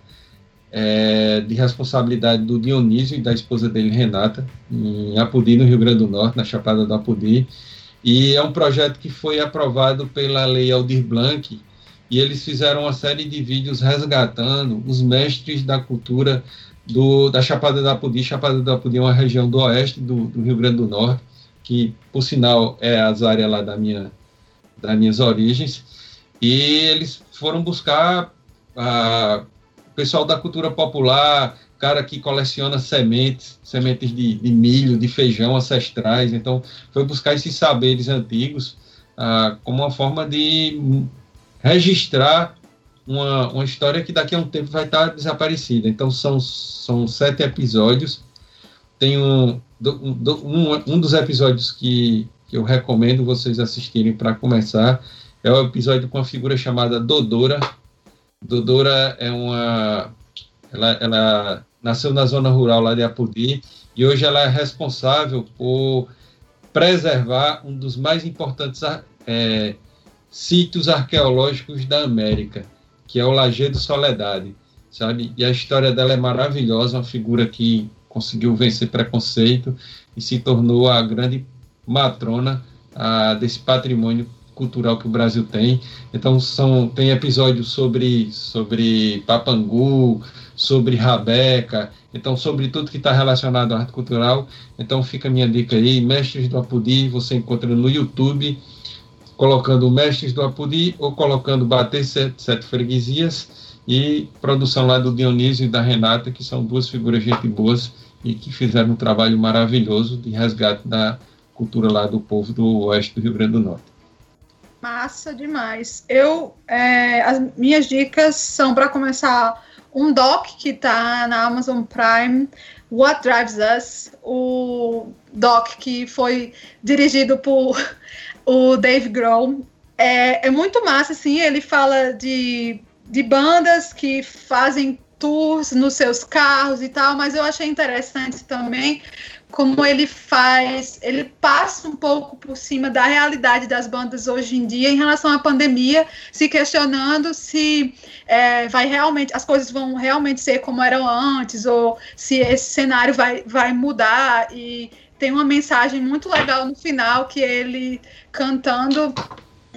é de responsabilidade do Dionísio e da esposa dele, Renata, em Apudi, no Rio Grande do Norte, na Chapada do Apudi. E é um projeto que foi aprovado pela Lei Aldir Blanc, e eles fizeram uma série de vídeos resgatando os mestres da cultura do, da Chapada da Apudi. Chapada da Apudi é uma região do oeste do, do Rio Grande do Norte, que, por sinal, é as áreas lá da minha, das minhas origens. E eles foram buscar ah, pessoal da cultura popular, cara que coleciona sementes, sementes de, de milho, de feijão ancestrais. Então, foi buscar esses saberes antigos ah, como uma forma de registrar uma, uma história que daqui a um tempo vai estar desaparecida. Então, são, são sete episódios. Tem um, um, um dos episódios que, que eu recomendo vocês assistirem para começar é o episódio com a figura chamada Dodora. Dodora é uma. Ela, ela nasceu na zona rural lá de Apudi e hoje ela é responsável por preservar um dos mais importantes é, sítios arqueológicos da América, que é o Lajeado Soledade, sabe? E a história dela é maravilhosa, uma figura que conseguiu vencer preconceito e se tornou a grande matrona ah, desse patrimônio cultural que o Brasil tem. Então são tem episódios sobre sobre Papangu, sobre Rabeca, então sobre tudo que está relacionado à arte cultural. Então fica a minha dica aí, Mestres do Apudi, você encontra no YouTube, colocando Mestres do Apudi ou colocando Bater Sete, Sete Freguesias e produção lá do Dionísio e da Renata, que são duas figuras gente boas e que fizeram um trabalho maravilhoso de resgate da cultura lá do povo do oeste do Rio Grande do Norte. Massa demais. Eu, é, as minhas dicas são para começar um doc que tá na Amazon Prime, What Drives Us, o doc que foi dirigido por o Dave Grohl. É, é muito massa, assim, ele fala de, de bandas que fazem tours nos seus carros e tal, mas eu achei interessante também como ele faz, ele passa um pouco por cima da realidade das bandas hoje em dia em relação à pandemia, se questionando se é, vai realmente, as coisas vão realmente ser como eram antes, ou se esse cenário vai, vai mudar. E tem uma mensagem muito legal no final que ele cantando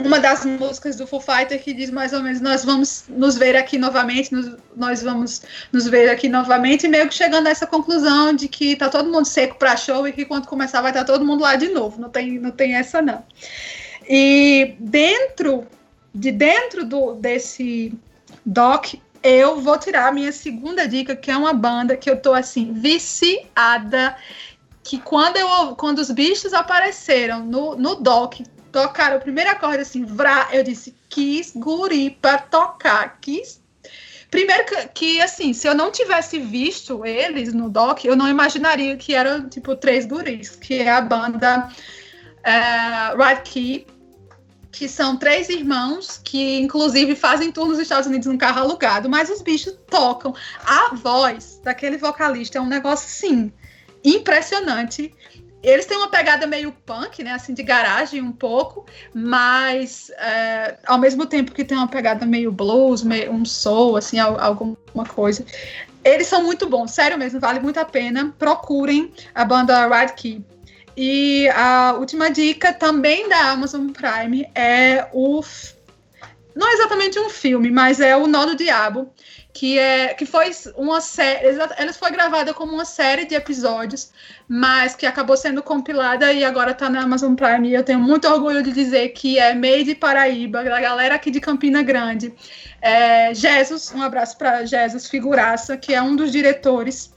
uma das músicas do Foo Fighter que diz mais ou menos nós vamos nos ver aqui novamente, nos, nós vamos nos ver aqui novamente, e meio que chegando a essa conclusão de que tá todo mundo seco para show e que quando começar vai estar tá todo mundo lá de novo, não tem, não tem essa não. E dentro de dentro do, desse doc, eu vou tirar a minha segunda dica, que é uma banda que eu tô assim viciada, que quando eu quando os bichos apareceram no, no doc, tocaram o primeiro acorde assim, vrá, eu disse, quis guri pra tocar, quis. Primeiro que, que, assim, se eu não tivesse visto eles no doc, eu não imaginaria que eram, tipo, três guris, que é a banda uh, Key, que são três irmãos que, inclusive, fazem tour nos Estados Unidos num carro alugado, mas os bichos tocam. A voz daquele vocalista é um negócio, sim, impressionante. Eles têm uma pegada meio punk, né? Assim, de garagem um pouco, mas é, ao mesmo tempo que tem uma pegada meio blues, meio, um soul, assim, alguma coisa. Eles são muito bons, sério mesmo, vale muito a pena. Procurem a banda Ride Key. E a última dica também da Amazon Prime é o. Não é exatamente um filme, mas é o Nó do Diabo, que, é, que foi uma série. Ela foi gravada como uma série de episódios, mas que acabou sendo compilada e agora está na Amazon Prime. E eu tenho muito orgulho de dizer que é Made Paraíba, da galera aqui de Campina Grande. É, Jesus, um abraço para Jesus Figuraça, que é um dos diretores.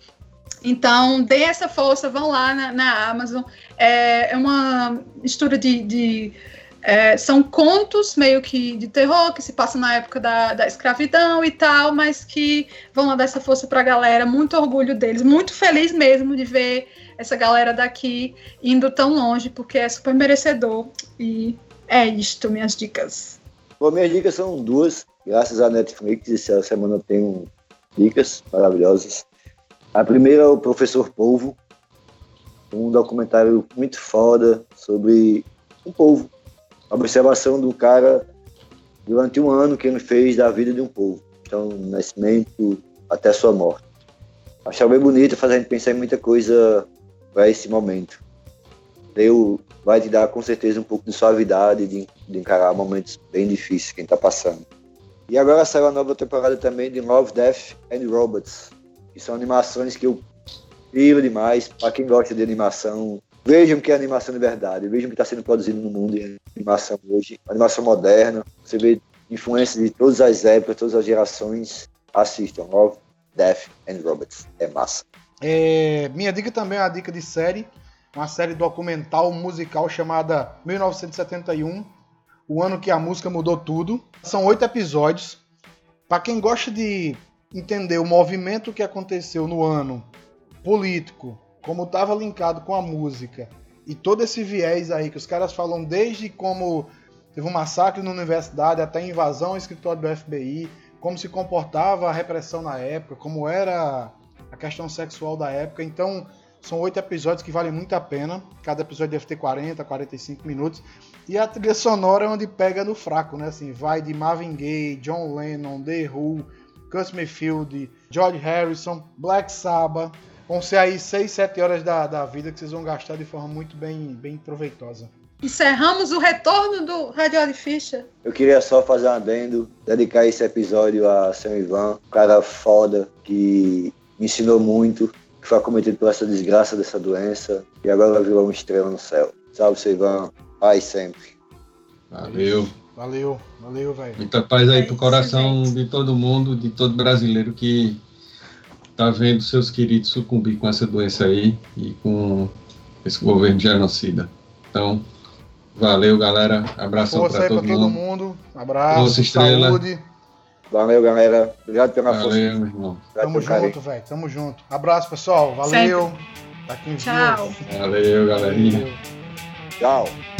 Então, dê essa força, vão lá na, na Amazon. É, é uma mistura de. de é, são contos meio que de terror que se passam na época da, da escravidão e tal, mas que vão lá dar essa força pra galera. Muito orgulho deles, muito feliz mesmo de ver essa galera daqui indo tão longe, porque é super merecedor. E é isto, minhas dicas. Bom, minhas dicas são duas. Graças à Netflix, essa semana tem um, dicas maravilhosas. A primeira é o Professor Polvo, um documentário muito foda sobre o povo. Observação do cara durante um ano que ele fez da vida de um povo. Então, nascimento até sua morte. Achava bem bonito, faz a gente pensar em muita coisa para esse momento. Deu, vai te dar com certeza um pouco de suavidade de, de encarar momentos bem difíceis que a gente tá passando. E agora saiu a nova temporada também de Love, Death and Robots, que são animações que eu piro demais. Para quem gosta de animação, vejam que é animação de verdade, vejam que está sendo produzido no mundo em animação hoje, animação moderna. Você vê influências de todas as épocas, todas as gerações. Assistam Love, Death and Robots. É massa. É, minha dica também é uma dica de série, uma série documental musical chamada 1971, o ano que a música mudou tudo. São oito episódios. Para quem gosta de entender o movimento que aconteceu no ano político, como estava linkado com a música e todo esse viés aí que os caras falam desde como teve um massacre na universidade até invasão ao escritório do FBI, como se comportava a repressão na época, como era a questão sexual da época. Então, são oito episódios que valem muito a pena. Cada episódio deve ter 40, 45 minutos. E a trilha sonora é onde pega no fraco, né? Assim, vai de Marvin Gaye, John Lennon, The Who, Gus Mayfield, George Harrison, Black Sabbath. Vão ser aí 6, 7 horas da, da vida que vocês vão gastar de forma muito bem, bem proveitosa. Encerramos o retorno do Radio Ficha. Eu queria só fazer um adendo, dedicar esse episódio a São Ivan, um cara foda que me ensinou muito, que foi acometido por essa desgraça dessa doença e agora virou uma estrela no céu. Salve, São Ivan. Paz sempre. Valeu. Valeu, valeu, velho. Muita paz aí É pro coração gente. de todo mundo, de todo brasileiro que tá vendo seus queridos sucumbir com essa doença aí e com esse governo genocida. Então, valeu, galera. Abração para todo, todo mundo. Abraço, Força, estrela. saúde. Valeu, galera. Obrigado pela Valeu, força. meu irmão. Obrigado Tamo junto, velho. Tamo junto. Abraço, pessoal. Valeu. Tchau. Valeu, galerinha. Valeu. Tchau.